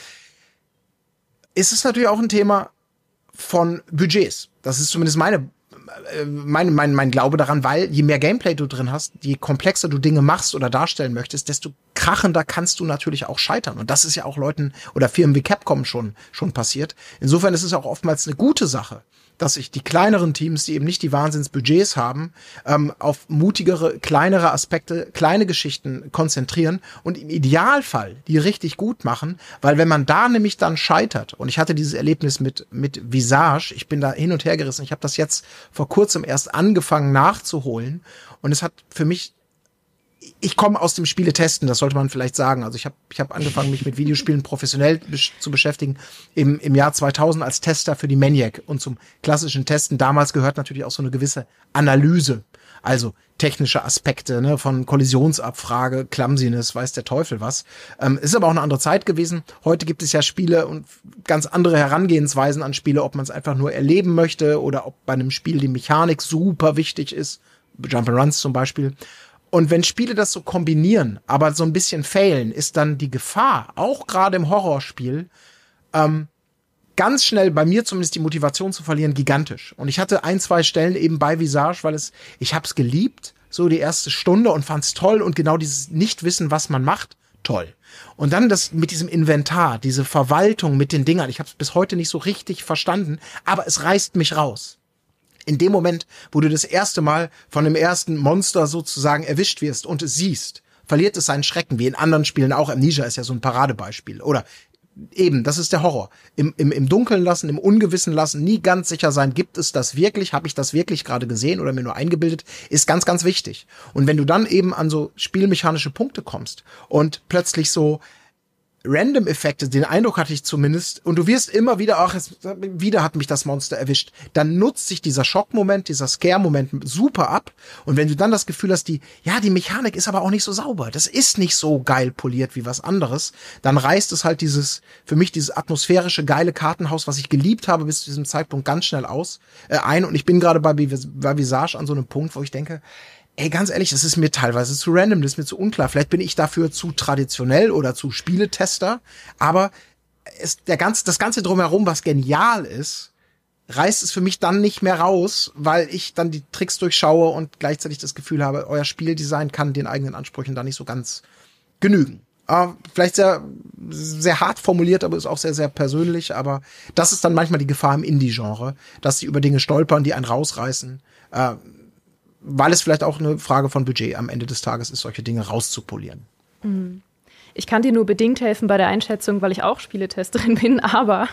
ist es natürlich auch ein Thema von Budgets. Das ist zumindest meine mein, mein, mein Glaube daran, weil je mehr Gameplay du drin hast, je komplexer du Dinge machst oder darstellen möchtest, desto krachender kannst du natürlich auch scheitern. Und das ist ja auch Leuten oder Firmen wie Capcom schon, schon passiert. Insofern ist es auch oftmals eine gute Sache, dass sich die kleineren Teams, die eben nicht die Wahnsinnsbudgets haben, ähm, auf mutigere, kleinere Aspekte, kleine Geschichten konzentrieren und im Idealfall die richtig gut machen, weil wenn man da nämlich dann scheitert, und ich hatte dieses Erlebnis mit, mit Visage, ich bin da hin und her gerissen, ich habe das jetzt vor kurzem erst angefangen nachzuholen und es hat für mich ich komme aus dem Spiele testen, das sollte man vielleicht sagen. Also ich habe ich hab angefangen, mich mit Videospielen professionell besch zu beschäftigen im, im Jahr 2000 als Tester für die Maniac. Und zum klassischen Testen damals gehört natürlich auch so eine gewisse Analyse. Also technische Aspekte ne, von Kollisionsabfrage, Clumsiness, weiß der Teufel was. Ähm, ist aber auch eine andere Zeit gewesen. Heute gibt es ja Spiele und ganz andere Herangehensweisen an Spiele, ob man es einfach nur erleben möchte oder ob bei einem Spiel die Mechanik super wichtig ist. Jump'n'Runs zum Beispiel. Und wenn Spiele das so kombinieren, aber so ein bisschen failen, ist dann die Gefahr, auch gerade im Horrorspiel, ähm, ganz schnell bei mir zumindest die Motivation zu verlieren, gigantisch. Und ich hatte ein, zwei Stellen eben bei Visage, weil es, ich hab's geliebt, so die erste Stunde und fand's toll und genau dieses Nichtwissen, was man macht, toll. Und dann das mit diesem Inventar, diese Verwaltung mit den Dingern, ich habe es bis heute nicht so richtig verstanden, aber es reißt mich raus in dem Moment, wo du das erste Mal von dem ersten Monster sozusagen erwischt wirst und es siehst, verliert es seinen Schrecken, wie in anderen Spielen auch. Amnesia ist ja so ein Paradebeispiel. Oder eben, das ist der Horror. Im, im, im Dunkeln lassen, im Ungewissen lassen, nie ganz sicher sein, gibt es das wirklich, habe ich das wirklich gerade gesehen oder mir nur eingebildet, ist ganz, ganz wichtig. Und wenn du dann eben an so spielmechanische Punkte kommst und plötzlich so, Random-Effekte, den Eindruck hatte ich zumindest, und du wirst immer wieder, ach, es, wieder hat mich das Monster erwischt, dann nutzt sich dieser Schockmoment, dieser Scare-Moment super ab. Und wenn du dann das Gefühl hast, die, ja, die Mechanik ist aber auch nicht so sauber, das ist nicht so geil poliert wie was anderes, dann reißt es halt dieses, für mich dieses atmosphärische, geile Kartenhaus, was ich geliebt habe bis zu diesem Zeitpunkt ganz schnell aus, äh, ein. Und ich bin gerade bei, bei Visage an so einem Punkt, wo ich denke, ey, ganz ehrlich, das ist mir teilweise zu random, das ist mir zu unklar. Vielleicht bin ich dafür zu traditionell oder zu Spieletester, aber es, der ganze, das Ganze drumherum, was genial ist, reißt es für mich dann nicht mehr raus, weil ich dann die Tricks durchschaue und gleichzeitig das Gefühl habe, euer Spieldesign kann den eigenen Ansprüchen da nicht so ganz genügen. Äh, vielleicht sehr, sehr hart formuliert, aber ist auch sehr, sehr persönlich. Aber das ist dann manchmal die Gefahr im Indie-Genre, dass sie über Dinge stolpern, die einen rausreißen. Äh, weil es vielleicht auch eine Frage von Budget am Ende des Tages ist, solche Dinge rauszupolieren. Mhm. Ich kann dir nur bedingt helfen bei der Einschätzung, weil ich auch Spieletesterin bin, aber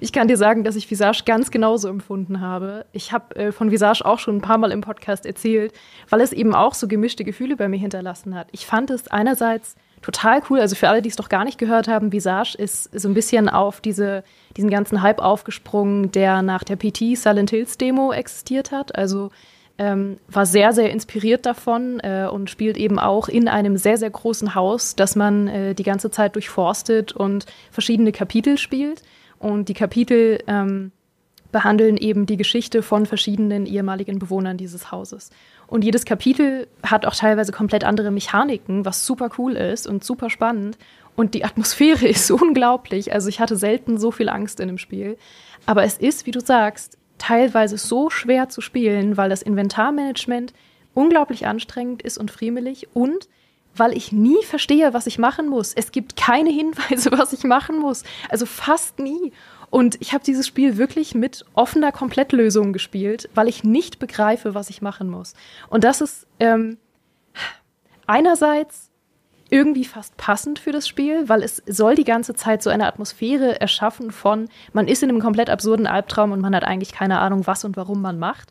ich kann dir sagen, dass ich Visage ganz genauso empfunden habe. Ich habe äh, von Visage auch schon ein paar Mal im Podcast erzählt, weil es eben auch so gemischte Gefühle bei mir hinterlassen hat. Ich fand es einerseits total cool, also für alle, die es doch gar nicht gehört haben, Visage ist so ein bisschen auf diese, diesen ganzen Hype aufgesprungen, der nach der PT Silent Hills Demo existiert hat. Also ähm, war sehr, sehr inspiriert davon äh, und spielt eben auch in einem sehr, sehr großen Haus, das man äh, die ganze Zeit durchforstet und verschiedene Kapitel spielt. Und die Kapitel ähm, behandeln eben die Geschichte von verschiedenen ehemaligen Bewohnern dieses Hauses. Und jedes Kapitel hat auch teilweise komplett andere Mechaniken, was super cool ist und super spannend. Und die Atmosphäre ist unglaublich. Also ich hatte selten so viel Angst in dem Spiel. Aber es ist, wie du sagst, teilweise so schwer zu spielen, weil das Inventarmanagement unglaublich anstrengend ist und friemelig und weil ich nie verstehe, was ich machen muss. Es gibt keine Hinweise, was ich machen muss. Also fast nie. Und ich habe dieses Spiel wirklich mit offener Komplettlösung gespielt, weil ich nicht begreife, was ich machen muss. Und das ist ähm, einerseits irgendwie fast passend für das Spiel, weil es soll die ganze Zeit so eine Atmosphäre erschaffen von, man ist in einem komplett absurden Albtraum und man hat eigentlich keine Ahnung, was und warum man macht.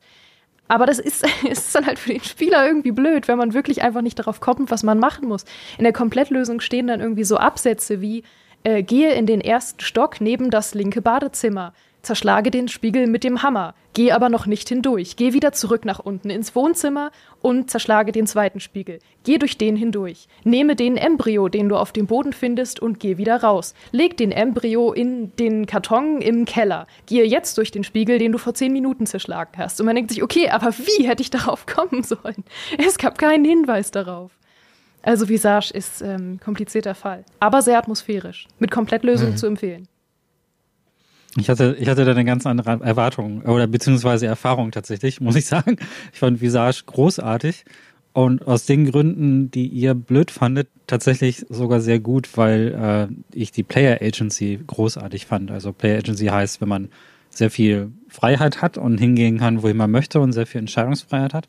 Aber das ist, ist dann halt für den Spieler irgendwie blöd, wenn man wirklich einfach nicht darauf kommt, was man machen muss. In der Komplettlösung stehen dann irgendwie so Absätze wie, äh, gehe in den ersten Stock neben das linke Badezimmer, zerschlage den Spiegel mit dem Hammer, geh aber noch nicht hindurch, geh wieder zurück nach unten ins Wohnzimmer und zerschlage den zweiten Spiegel. Geh durch den hindurch. Nehme den Embryo, den du auf dem Boden findest, und geh wieder raus. Leg den Embryo in den Karton im Keller. Gehe jetzt durch den Spiegel, den du vor zehn Minuten zerschlagen hast. Und man denkt sich, okay, aber wie hätte ich darauf kommen sollen? Es gab keinen Hinweis darauf. Also Visage ist ähm, komplizierter Fall, aber sehr atmosphärisch, mit Komplettlösung mhm. zu empfehlen. Ich hatte, ich hatte da eine ganz andere Erwartung oder beziehungsweise Erfahrung tatsächlich, muss ich sagen. Ich fand Visage großartig und aus den Gründen, die ihr blöd fandet, tatsächlich sogar sehr gut, weil äh, ich die Player Agency großartig fand. Also Player Agency heißt, wenn man sehr viel Freiheit hat und hingehen kann, wohin man möchte und sehr viel Entscheidungsfreiheit hat.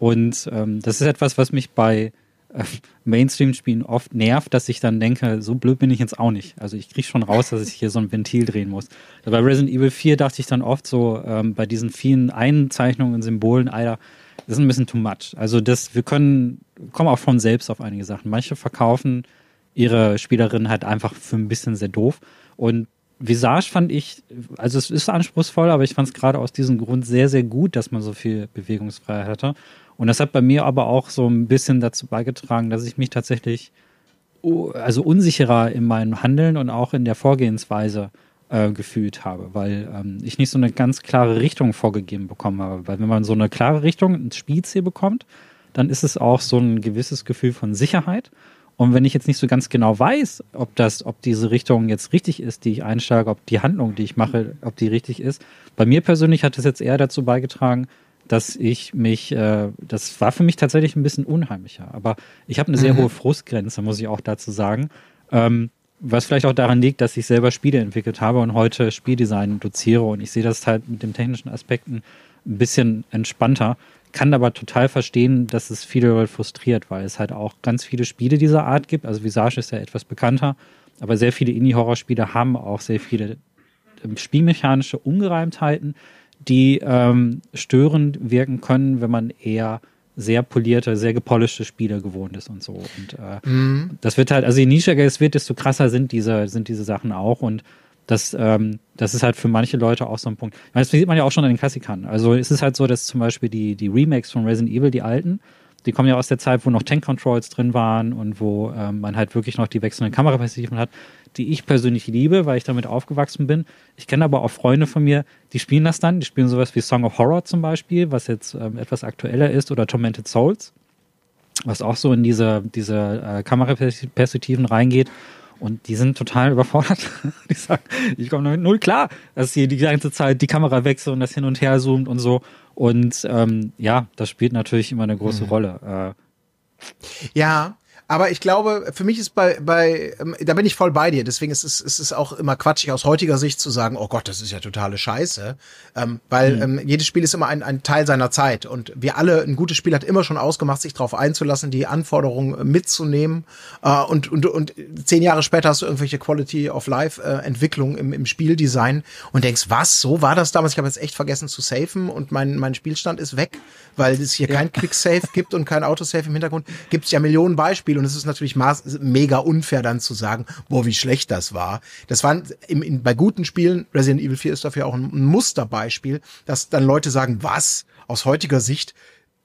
Und ähm, das ist etwas, was mich bei Mainstream-Spielen oft nervt, dass ich dann denke, so blöd bin ich jetzt auch nicht. Also ich kriege schon raus, dass ich hier so ein Ventil drehen muss. Bei Resident Evil 4 dachte ich dann oft so, ähm, bei diesen vielen Einzeichnungen und Symbolen, Alter, das ist ein bisschen too much. Also das, wir können, kommen auch von selbst auf einige Sachen. Manche verkaufen ihre Spielerinnen halt einfach für ein bisschen sehr doof. Und Visage fand ich, also es ist anspruchsvoll, aber ich fand es gerade aus diesem Grund sehr, sehr gut, dass man so viel Bewegungsfreiheit hatte. Und das hat bei mir aber auch so ein bisschen dazu beigetragen, dass ich mich tatsächlich also unsicherer in meinem Handeln und auch in der Vorgehensweise äh, gefühlt habe, weil ähm, ich nicht so eine ganz klare Richtung vorgegeben bekommen habe. Weil wenn man so eine klare Richtung ins Spielziel bekommt, dann ist es auch so ein gewisses Gefühl von Sicherheit. Und wenn ich jetzt nicht so ganz genau weiß, ob das, ob diese Richtung jetzt richtig ist, die ich einschlage, ob die Handlung, die ich mache, ob die richtig ist. Bei mir persönlich hat es jetzt eher dazu beigetragen, dass ich mich, äh, das war für mich tatsächlich ein bisschen unheimlicher. Aber ich habe eine sehr mhm. hohe Frustgrenze, muss ich auch dazu sagen. Ähm, was vielleicht auch daran liegt, dass ich selber Spiele entwickelt habe und heute Spieldesign doziere und ich sehe das halt mit den technischen Aspekten ein bisschen entspannter, kann aber total verstehen, dass es viele Leute frustriert, weil es halt auch ganz viele Spiele dieser Art gibt. Also Visage ist ja etwas bekannter, aber sehr viele Indie-Horror-Spiele haben auch sehr viele ähm, spielmechanische Ungereimtheiten, die ähm, störend wirken können, wenn man eher sehr polierte, sehr gepolischte Spiele gewohnt ist und so. Und äh, mhm. das wird halt, also je nischiger es wird, desto krasser sind diese, sind diese Sachen auch. Und das, ähm, das ist halt für manche Leute auch so ein Punkt. Meine, das sieht man ja auch schon an den Klassikern. Also es ist halt so, dass zum Beispiel die, die Remakes von Resident Evil, die alten, die kommen ja aus der Zeit, wo noch Tank Controls drin waren und wo ähm, man halt wirklich noch die wechselnden Kameraperspektiven hat die ich persönlich liebe, weil ich damit aufgewachsen bin. Ich kenne aber auch Freunde von mir, die spielen das dann. Die spielen sowas wie Song of Horror zum Beispiel, was jetzt ähm, etwas aktueller ist, oder Tormented Souls, was auch so in diese, diese äh, Kameraperspektiven reingeht. Und die sind total überfordert. die sagen, ich komme damit null klar, dass hier die ganze Zeit die Kamera wechselt und das hin und her zoomt und so. Und ähm, ja, das spielt natürlich immer eine große mhm. Rolle. Äh, ja, aber ich glaube, für mich ist bei, bei ähm, da bin ich voll bei dir. Deswegen ist es, ist es auch immer quatschig aus heutiger Sicht zu sagen, oh Gott, das ist ja totale Scheiße. Ähm, weil mhm. ähm, jedes Spiel ist immer ein, ein Teil seiner Zeit. Und wir alle, ein gutes Spiel hat immer schon ausgemacht, sich darauf einzulassen, die Anforderungen mitzunehmen. Äh, und, und, und zehn Jahre später hast du irgendwelche Quality of Life äh, Entwicklungen im, im Spieldesign und denkst, was, so war das damals? Ich habe jetzt echt vergessen zu safen und mein, mein Spielstand ist weg, weil es hier ja. kein Quick Save gibt und kein Autosave im Hintergrund. Gibt es ja Millionen Beispiele und es ist natürlich mega unfair dann zu sagen, boah, wie schlecht das war. Das waren im, in, bei guten Spielen, Resident Evil 4 ist dafür auch ein, Musterbeispiel, dass dann Leute sagen, was, aus heutiger Sicht,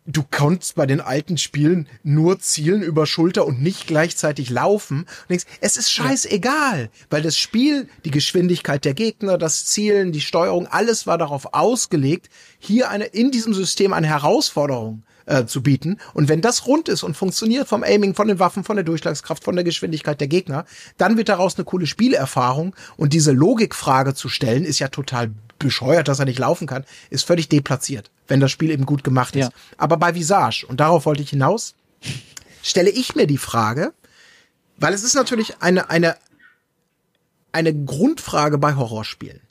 du konntest bei den alten Spielen nur zielen über Schulter und nicht gleichzeitig laufen. Und denkst, es ist scheißegal, weil das Spiel, die Geschwindigkeit der Gegner, das Zielen, die Steuerung, alles war darauf ausgelegt, hier eine, in diesem System eine Herausforderung äh, zu bieten. Und wenn das rund ist und funktioniert vom Aiming, von den Waffen, von der Durchschlagskraft, von der Geschwindigkeit der Gegner, dann wird daraus eine coole Spielerfahrung. Und diese Logikfrage zu stellen, ist ja total bescheuert, dass er nicht laufen kann, ist völlig deplatziert, wenn das Spiel eben gut gemacht ist. Ja. Aber bei Visage, und darauf wollte ich hinaus, stelle ich mir die Frage, weil es ist natürlich eine, eine, eine Grundfrage bei Horrorspielen.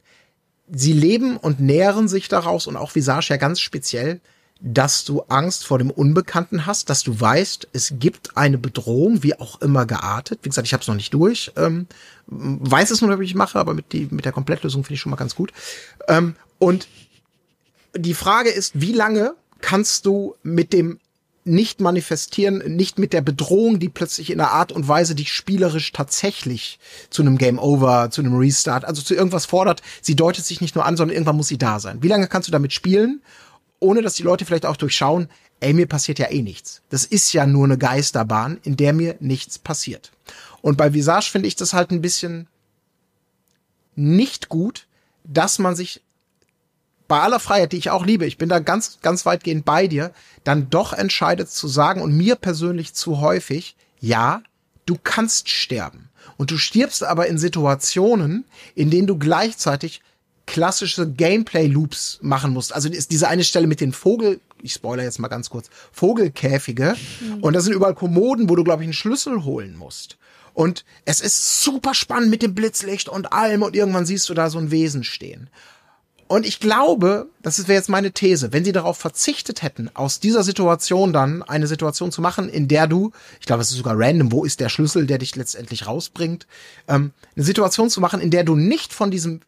Sie leben und nähren sich daraus und auch Visage ja ganz speziell, dass du Angst vor dem Unbekannten hast, dass du weißt, es gibt eine Bedrohung, wie auch immer geartet. Wie gesagt, ich habe es noch nicht durch, ähm, weiß es nur, wie ich mache, aber mit, die, mit der Komplettlösung finde ich schon mal ganz gut. Ähm, und die Frage ist, wie lange kannst du mit dem nicht manifestieren, nicht mit der Bedrohung, die plötzlich in einer Art und Weise dich spielerisch tatsächlich zu einem Game Over, zu einem Restart, also zu irgendwas fordert. Sie deutet sich nicht nur an, sondern irgendwann muss sie da sein. Wie lange kannst du damit spielen? Ohne dass die Leute vielleicht auch durchschauen, ey, mir passiert ja eh nichts. Das ist ja nur eine Geisterbahn, in der mir nichts passiert. Und bei Visage finde ich das halt ein bisschen nicht gut, dass man sich bei aller Freiheit, die ich auch liebe, ich bin da ganz, ganz weitgehend bei dir, dann doch entscheidet zu sagen und mir persönlich zu häufig, ja, du kannst sterben. Und du stirbst aber in Situationen, in denen du gleichzeitig klassische Gameplay-Loops machen musst. Also ist diese eine Stelle mit den Vogel, ich spoiler jetzt mal ganz kurz, Vogelkäfige. Mhm. Und da sind überall Kommoden, wo du, glaube ich, einen Schlüssel holen musst. Und es ist super spannend mit dem Blitzlicht und allem und irgendwann siehst du da so ein Wesen stehen. Und ich glaube, das wäre jetzt meine These, wenn sie darauf verzichtet hätten, aus dieser Situation dann eine Situation zu machen, in der du, ich glaube, es ist sogar random, wo ist der Schlüssel, der dich letztendlich rausbringt, ähm, eine Situation zu machen, in der du nicht von diesem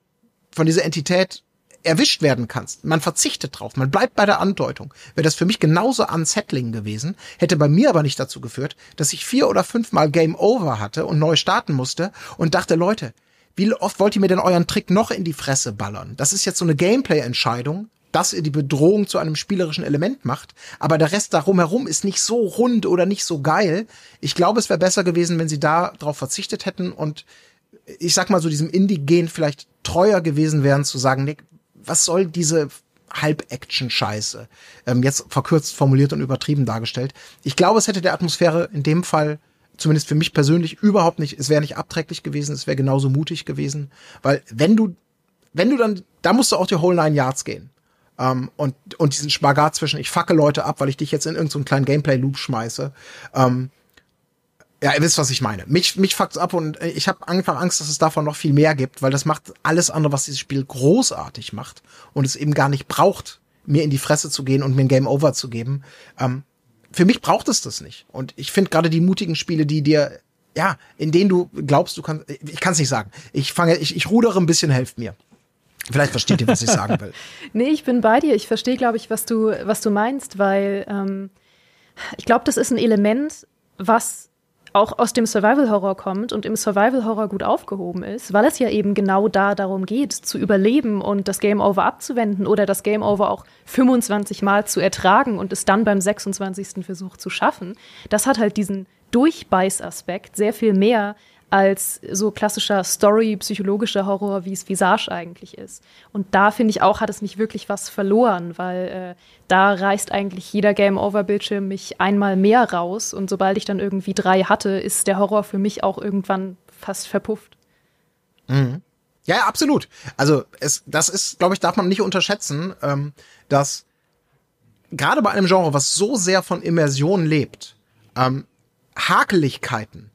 von dieser Entität erwischt werden kannst. Man verzichtet drauf, man bleibt bei der Andeutung. Wäre das für mich genauso unsettling gewesen, hätte bei mir aber nicht dazu geführt, dass ich vier oder fünfmal Game Over hatte und neu starten musste und dachte, Leute, wie oft wollt ihr mir denn euren Trick noch in die Fresse ballern? Das ist jetzt so eine Gameplay-Entscheidung, dass ihr die Bedrohung zu einem spielerischen Element macht, aber der Rest darum herum ist nicht so rund oder nicht so geil. Ich glaube, es wäre besser gewesen, wenn sie da drauf verzichtet hätten und ich sag mal so diesem Indie-Gen vielleicht treuer gewesen wären zu sagen, Nick, was soll diese Halb-Action-Scheiße? Ähm, jetzt verkürzt formuliert und übertrieben dargestellt. Ich glaube, es hätte der Atmosphäre in dem Fall zumindest für mich persönlich überhaupt nicht, es wäre nicht abträglich gewesen, es wäre genauso mutig gewesen, weil wenn du, wenn du dann, da musst du auch die Whole Nine Yards gehen. Um, ähm, und, und diesen Spagat zwischen, ich facke Leute ab, weil ich dich jetzt in irgendeinen so kleinen Gameplay-Loop schmeiße. Um, ähm, ja, ihr wisst, was ich meine. Mich, mich fuckt's ab und äh, ich habe einfach Angst, dass es davon noch viel mehr gibt, weil das macht alles andere, was dieses Spiel großartig macht und es eben gar nicht braucht, mir in die Fresse zu gehen und mir ein Game Over zu geben. Ähm, für mich braucht es das nicht. Und ich finde gerade die mutigen Spiele, die dir, ja, in denen du glaubst, du kannst, ich kann es nicht sagen. Ich fange, ich, ich rudere ein bisschen, helft mir. Vielleicht versteht ihr, was ich sagen will. nee, ich bin bei dir. Ich verstehe, glaube ich, was du, was du meinst, weil ähm, ich glaube, das ist ein Element, was auch aus dem Survival-Horror kommt und im Survival-Horror gut aufgehoben ist, weil es ja eben genau da darum geht, zu überleben und das Game Over abzuwenden oder das Game Over auch 25 Mal zu ertragen und es dann beim 26. Versuch zu schaffen. Das hat halt diesen Durchbeißaspekt sehr viel mehr als so klassischer Story-psychologischer Horror, wie es Visage eigentlich ist. Und da finde ich auch, hat es nicht wirklich was verloren, weil äh, da reißt eigentlich jeder Game-Over-Bildschirm mich einmal mehr raus und sobald ich dann irgendwie drei hatte, ist der Horror für mich auch irgendwann fast verpufft. Mhm. Ja, absolut. Also es, das ist, glaube ich, darf man nicht unterschätzen, ähm, dass gerade bei einem Genre, was so sehr von Immersion lebt, ähm, Hakeligkeiten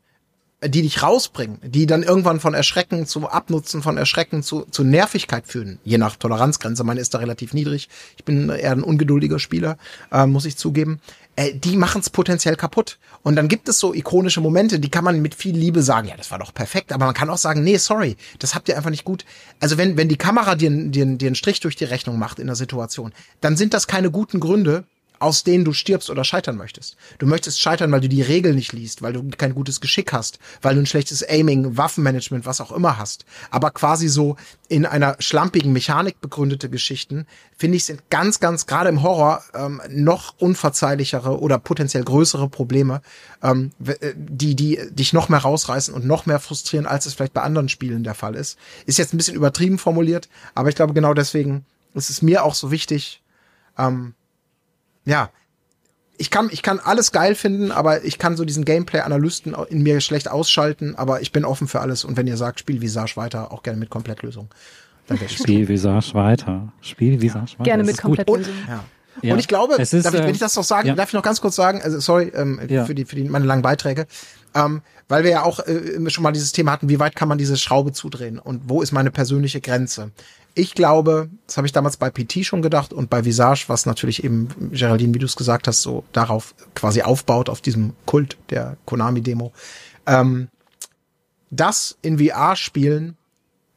die dich rausbringen, die dann irgendwann von Erschrecken zu Abnutzen, von Erschrecken zu, zu Nervigkeit führen, je nach Toleranzgrenze. Meine ist da relativ niedrig. Ich bin eher ein ungeduldiger Spieler, äh, muss ich zugeben. Äh, die machen es potenziell kaputt. Und dann gibt es so ikonische Momente, die kann man mit viel Liebe sagen, ja, das war doch perfekt. Aber man kann auch sagen, nee, sorry, das habt ihr einfach nicht gut. Also wenn, wenn die Kamera dir, dir, dir einen Strich durch die Rechnung macht in der Situation, dann sind das keine guten Gründe, aus denen du stirbst oder scheitern möchtest. Du möchtest scheitern, weil du die Regeln nicht liest, weil du kein gutes Geschick hast, weil du ein schlechtes Aiming, Waffenmanagement, was auch immer hast. Aber quasi so in einer schlampigen Mechanik begründete Geschichten, finde ich, sind ganz, ganz, gerade im Horror, ähm, noch unverzeihlichere oder potenziell größere Probleme, ähm, äh, die, die dich noch mehr rausreißen und noch mehr frustrieren, als es vielleicht bei anderen Spielen der Fall ist. Ist jetzt ein bisschen übertrieben formuliert, aber ich glaube genau deswegen ist es mir auch so wichtig, ähm, ja, ich kann, ich kann alles geil finden, aber ich kann so diesen Gameplay-Analysten in mir schlecht ausschalten, aber ich bin offen für alles. Und wenn ihr sagt, spiel Visage weiter, auch gerne mit Komplettlösung. Dann Spiel Visage weiter. Spiel Visage weiter. Gerne mit Komplettlösung. Ja. Ja. Und ich glaube, ist, darf ich, wenn äh, ich das noch sagen, ja. darf ich noch ganz kurz sagen, also sorry ähm, Ja. für die für die meine langen Beiträge, ähm, weil wir ja auch äh, schon mal dieses Thema hatten, wie weit kann man diese Schraube zudrehen und wo ist meine persönliche Grenze? Ich glaube, das habe ich damals bei PT schon gedacht und bei Visage, was natürlich eben Geraldine, wie du es gesagt hast, so darauf quasi aufbaut auf diesem Kult der Konami-Demo. Ähm, das in VR spielen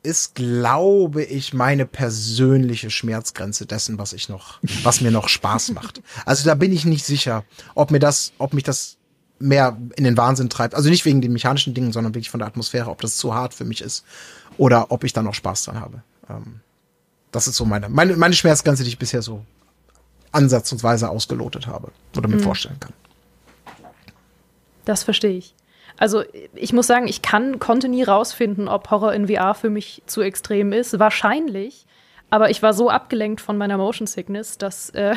ist, glaube ich, meine persönliche Schmerzgrenze dessen, was ich noch, was mir noch Spaß macht. Also da bin ich nicht sicher, ob mir das, ob mich das mehr in den Wahnsinn treibt. Also nicht wegen den mechanischen Dingen, sondern wirklich von der Atmosphäre, ob das zu hart für mich ist oder ob ich da noch Spaß dran habe. Ähm, das ist so meine, meine, meine Schmerzgrenze, die ich bisher so ansatzweise ausgelotet habe oder mir vorstellen kann. Das verstehe ich. Also ich muss sagen, ich kann, konnte nie rausfinden, ob Horror in VR für mich zu extrem ist. Wahrscheinlich. Aber ich war so abgelenkt von meiner Motion Sickness, dass äh,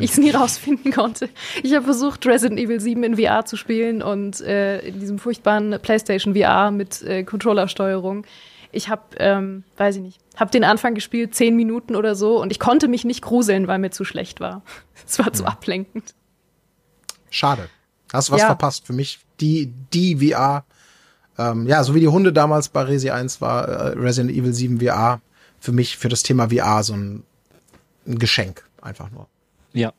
ich es nie rausfinden konnte. Ich habe versucht, Resident Evil 7 in VR zu spielen und äh, in diesem furchtbaren PlayStation VR mit äh, Controllersteuerung. Ich habe, ähm, weiß ich nicht, habe den Anfang gespielt, zehn Minuten oder so, und ich konnte mich nicht gruseln, weil mir zu schlecht war. Es war zu ablenkend. Schade. Hast was Ja. verpasst. Für mich die, die VR, ähm, ja, so wie die Hunde damals bei Resi 1 war, äh, Resident Evil 7 VR, für mich, für das Thema VR so ein, ein Geschenk. Einfach nur. Ja.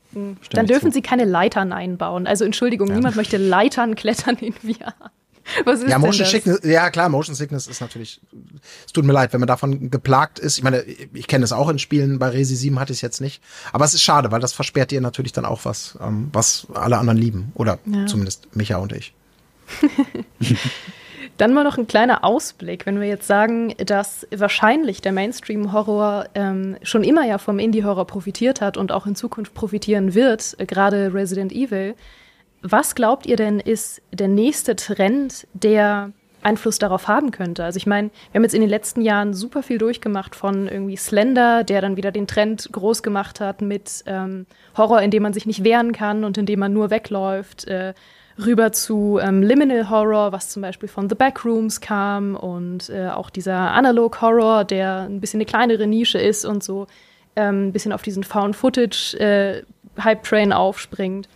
Dann dürfen sie keine Leitern einbauen. Also Entschuldigung, niemand möchte Leitern klettern in VR. Was ist Ja, Motion? Sickness, ja klar, Motion Sickness ist natürlich, es tut mir leid, wenn man davon geplagt ist. Ich meine, ich kenne es auch in Spielen, bei Resi 7 hatte ich es jetzt nicht. Aber es ist schade, weil das versperrt ihr natürlich dann auch was, ähm, was alle anderen lieben. Oder Ja. zumindest Micha und ich. Dann mal noch ein kleiner Ausblick, wenn wir jetzt sagen, dass wahrscheinlich der Mainstream-Horror ähm, schon immer ja vom Indie-Horror profitiert hat und auch in Zukunft profitieren wird, äh, gerade Resident Evil. Was glaubt ihr denn ist der nächste Trend, der Einfluss darauf haben könnte? Also ich meine, wir haben jetzt in den letzten Jahren super viel durchgemacht von irgendwie Slender, der dann wieder den Trend groß gemacht hat mit ähm, Horror, in dem man sich nicht wehren kann und in dem man nur wegläuft, äh, rüber zu ähm, Liminal Horror, was zum Beispiel von The Backrooms kam und äh, auch dieser Analog Horror, der ein bisschen eine kleinere Nische ist und so ähm, ein bisschen auf diesen Found Footage äh, Hype Train aufspringt.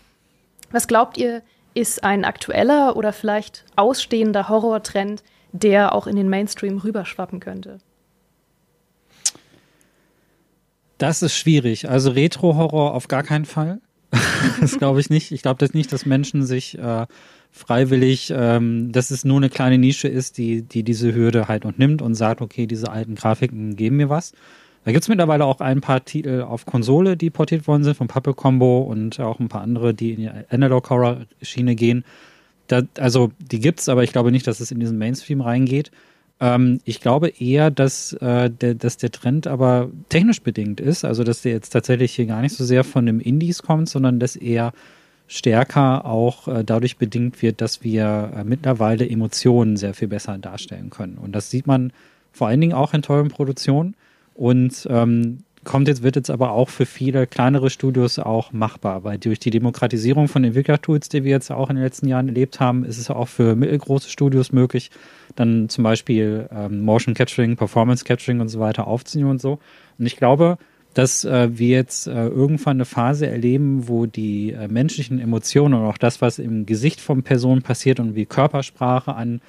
Was glaubt ihr, ist ein aktueller oder vielleicht ausstehender Horrortrend, der auch in den Mainstream rüberschwappen könnte? Das ist schwierig. Also Retro-Horror auf gar keinen Fall. das glaube ich nicht. Ich glaube das nicht, dass Menschen sich äh, freiwillig, ähm, dass es nur eine kleine Nische ist, die, die diese Hürde halt und nimmt und sagt, okay, diese alten Grafiken geben mir was. Da gibt's mittlerweile auch ein paar Titel auf Konsole, die portiert worden sind, von Puppet Combo und auch ein paar andere, die in die Analog-Horror-Schiene gehen. Da, also die gibt's, aber ich glaube nicht, dass es in diesen Mainstream reingeht. Ähm, ich glaube eher, dass, äh, der, dass der Trend aber technisch bedingt ist, also dass der jetzt tatsächlich hier gar nicht so sehr von dem Indies kommt, sondern dass er stärker auch äh, dadurch bedingt wird, dass wir äh, mittlerweile Emotionen sehr viel besser darstellen können. Und das sieht man vor allen Dingen auch in teuren Produktionen und ähm, kommt jetzt, wird jetzt aber auch für viele kleinere Studios auch machbar, weil durch die Demokratisierung von Entwicklertools, die wir jetzt auch in den letzten Jahren erlebt haben, ist es auch für mittelgroße Studios möglich, dann zum Beispiel ähm, Motion Capturing, Performance Capturing und so weiter aufzunehmen und so. Und ich glaube, dass äh, wir jetzt äh, irgendwann eine Phase erleben, wo die äh, menschlichen Emotionen und auch das, was im Gesicht von Personen passiert und wie Körpersprache an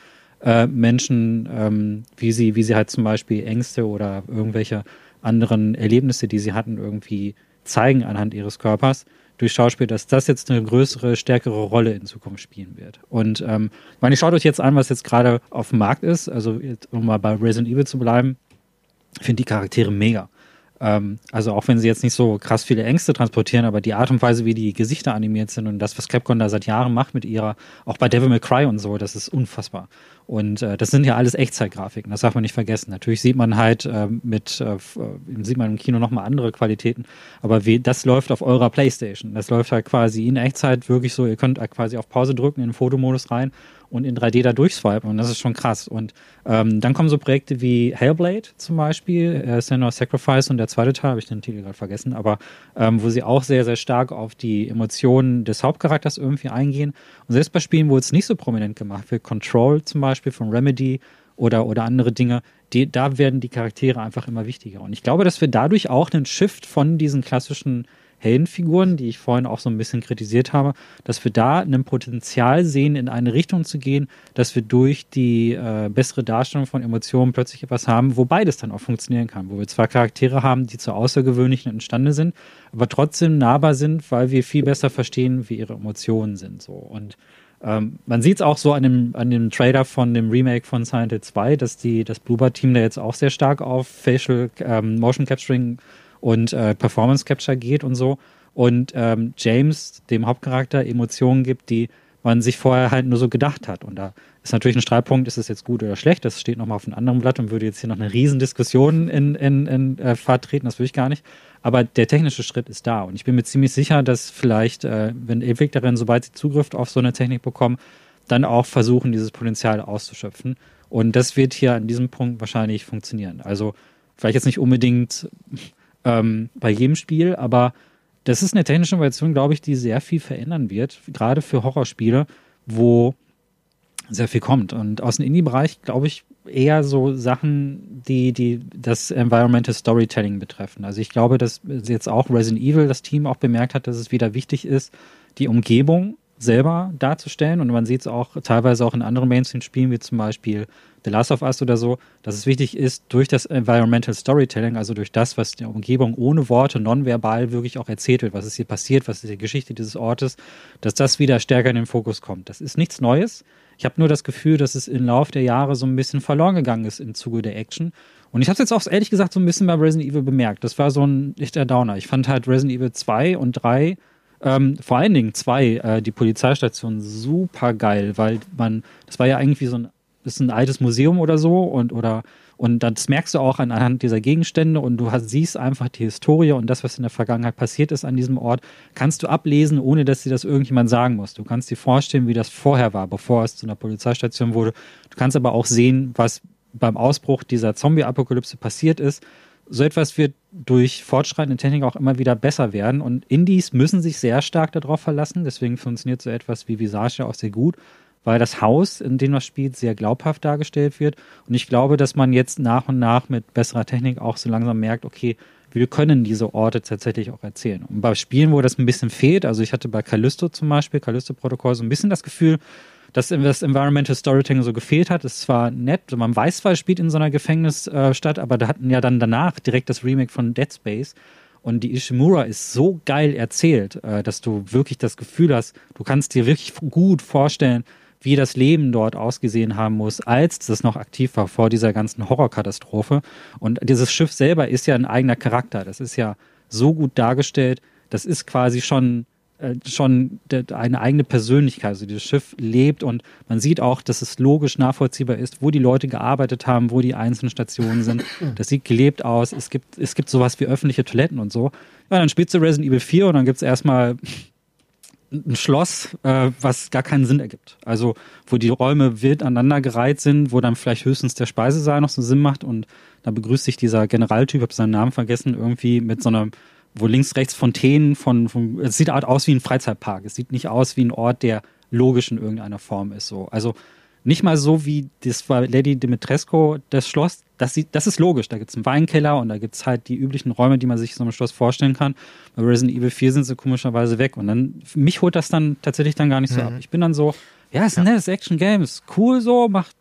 äh, Menschen, ähm, wie sie, wie sie halt zum Beispiel Ängste oder irgendwelche anderen Erlebnisse, die sie hatten, irgendwie zeigen anhand ihres Körpers durch Schauspiel, dass das jetzt eine größere, stärkere Rolle in Zukunft spielen wird. Und ähm, ich meine, schaut euch jetzt an, was jetzt gerade auf dem Markt ist. Also jetzt, um mal bei Resident Evil zu bleiben, ich finde die Charaktere mega. Ähm, also auch wenn sie jetzt nicht so krass viele Ängste transportieren, aber die Art und Weise, wie die Gesichter animiert sind und das, was Capcom da seit Jahren macht mit ihrer, auch bei Devil May Cry und so, das ist unfassbar. Und äh, das sind ja alles Echtzeitgrafiken, das darf man nicht vergessen. Natürlich sieht man halt äh, mit, äh, äh sieht man im Kino nochmal andere Qualitäten, aber wie, das läuft auf eurer Playstation. Das läuft halt quasi in Echtzeit wirklich so, ihr könnt halt quasi auf Pause drücken, in den Fotomodus rein und in 3D da durchswipen und das ist schon krass. Und ähm, dann kommen so Projekte wie Hellblade zum Beispiel, äh, Senua Sacrifice und der zweite Teil, habe ich den Titel gerade vergessen, aber ähm, wo sie auch sehr, sehr stark auf die Emotionen des Hauptcharakters irgendwie eingehen. Und selbst bei Spielen, wo es nicht so prominent gemacht wird, Control zum Beispiel von Remedy oder, oder andere Dinge, die, da werden die Charaktere einfach immer wichtiger. Und ich glaube, dass wir dadurch auch einen Shift von diesen klassischen Heldenfiguren, die ich vorhin auch so ein bisschen kritisiert habe, dass wir da ein Potenzial sehen, in eine Richtung zu gehen, dass wir durch die äh, bessere Darstellung von Emotionen plötzlich etwas haben, wo beides dann auch funktionieren kann, wo wir zwar Charaktere haben, die zu außergewöhnlichen entstanden sind, aber trotzdem nahbar sind, weil wir viel besser verstehen, wie ihre Emotionen sind. So und ähm, man sieht es auch so an dem, an dem Trailer von dem Remake von Silent Hill 2, dass die, das Bluebird-Team da jetzt auch sehr stark auf Facial ähm, Motion Capturing und äh, Performance Capture geht und so. Und ähm, James, dem Hauptcharakter, Emotionen gibt, die man sich vorher halt nur so gedacht hat. Und da ist natürlich ein Streitpunkt, ist es jetzt gut oder schlecht? Das steht nochmal auf einem anderen Blatt und würde jetzt hier noch eine Riesendiskussion in, in, in äh, Fahrt treten, das will ich gar nicht. Aber der technische Schritt ist da. Und ich bin mir ziemlich sicher, dass vielleicht, äh, wenn Entwicklerinnen, sobald sie Zugriff auf so eine Technik bekommen, dann auch versuchen, dieses Potenzial auszuschöpfen. Und das wird hier an diesem Punkt wahrscheinlich funktionieren. Also vielleicht jetzt nicht unbedingt ähm, bei jedem Spiel, aber das ist eine technische Innovation, glaube ich, die sehr viel verändern wird, gerade für Horrorspiele, wo sehr viel kommt. Und aus dem Indie-Bereich, glaube ich, eher so Sachen, die, die das Environmental Storytelling betreffen. Also ich glaube, dass jetzt auch Resident Evil das Team auch bemerkt hat, dass es wieder wichtig ist, die Umgebung selber darzustellen. Und man sieht es auch teilweise auch in anderen Mainstream-Spielen, wie zum Beispiel The Last of Us oder so, dass es wichtig ist, durch das Environmental Storytelling, also durch das, was der Umgebung ohne Worte nonverbal wirklich auch erzählt wird, was ist hier passiert, was ist die Geschichte dieses Ortes, dass das wieder stärker in den Fokus kommt. Das ist nichts Neues. Ich habe nur das Gefühl, dass es im Laufe der Jahre so ein bisschen verloren gegangen ist im Zuge der Action. Und ich habe es jetzt auch ehrlich gesagt so ein bisschen bei Resident Evil bemerkt. Das war so ein echter Downer. Ich fand halt Resident Evil 2 und 3 ähm, vor allen Dingen zwei, äh, die Polizeistation super geil, weil man, das war ja eigentlich wie so ein ist ein altes Museum oder so und oder und das merkst du auch anhand dieser Gegenstände und du hast, siehst einfach die Historie und das, was in der Vergangenheit passiert ist an diesem Ort, kannst du ablesen, ohne dass dir das irgendjemand sagen muss. Du kannst dir vorstellen, wie das vorher war, bevor es zu einer Polizeistation wurde. Du kannst aber auch sehen, was beim Ausbruch dieser Zombie-Apokalypse passiert ist. So etwas wird durch fortschreitende Technik auch immer wieder besser werden und Indies müssen sich sehr stark darauf verlassen. Deswegen funktioniert so etwas wie Visage auch sehr gut weil das Haus, in dem man spielt, sehr glaubhaft dargestellt wird. Und ich glaube, dass man jetzt nach und nach mit besserer Technik auch so langsam merkt, okay, wir können diese Orte tatsächlich auch erzählen. Und bei Spielen, wo das ein bisschen fehlt, also ich hatte bei Callisto zum Beispiel, Callisto-Protokoll, so ein bisschen das Gefühl, dass das Environmental Storytelling so gefehlt hat. Es ist zwar nett, man weiß zwar, es spielt in so einer Gefängnisstadt, aber da hatten ja dann danach direkt das Remake von Dead Space. Und die Ishimura ist so geil erzählt, äh, dass du wirklich das Gefühl hast, du kannst dir wirklich gut vorstellen, wie das Leben dort ausgesehen haben muss, als das noch aktiv war vor dieser ganzen Horrorkatastrophe. Und dieses Schiff selber ist ja ein eigener Charakter. Das ist ja so gut dargestellt. Das ist quasi schon äh, schon eine eigene Persönlichkeit. Also dieses Schiff lebt und man sieht auch, dass es logisch nachvollziehbar ist, wo die Leute gearbeitet haben, wo die einzelnen Stationen sind. Das sieht gelebt aus. Es gibt, es gibt sowas wie öffentliche Toiletten und so. Ja, dann spielst du Resident Evil 4 und dann gibt's erstmal ein Schloss, äh, was gar keinen Sinn ergibt. Also wo die Räume wild aneinandergereiht sind, wo dann vielleicht höchstens der Speisesaal noch so Sinn macht und da begrüßt sich dieser Generaltyp, habe seinen Namen vergessen, irgendwie mit so einer, wo links, rechts Fontänen von, von es sieht aus wie ein Freizeitpark. Es sieht nicht aus wie ein Ort, der logisch in irgendeiner Form ist. So. Also nicht mal so wie das war Lady Dimitrescu, das Schloss. Das, sieht, das ist logisch. Da gibt es einen Weinkeller und da gibt es halt die üblichen Räume, die man sich so einem Schloss vorstellen kann. Bei Resident Evil 4 sind sie komischerweise weg. Und dann, mich holt das dann tatsächlich dann gar nicht so mhm. ab. Ich bin dann so, ja, es ist ein ja. nettes Action-Game, ist cool so, macht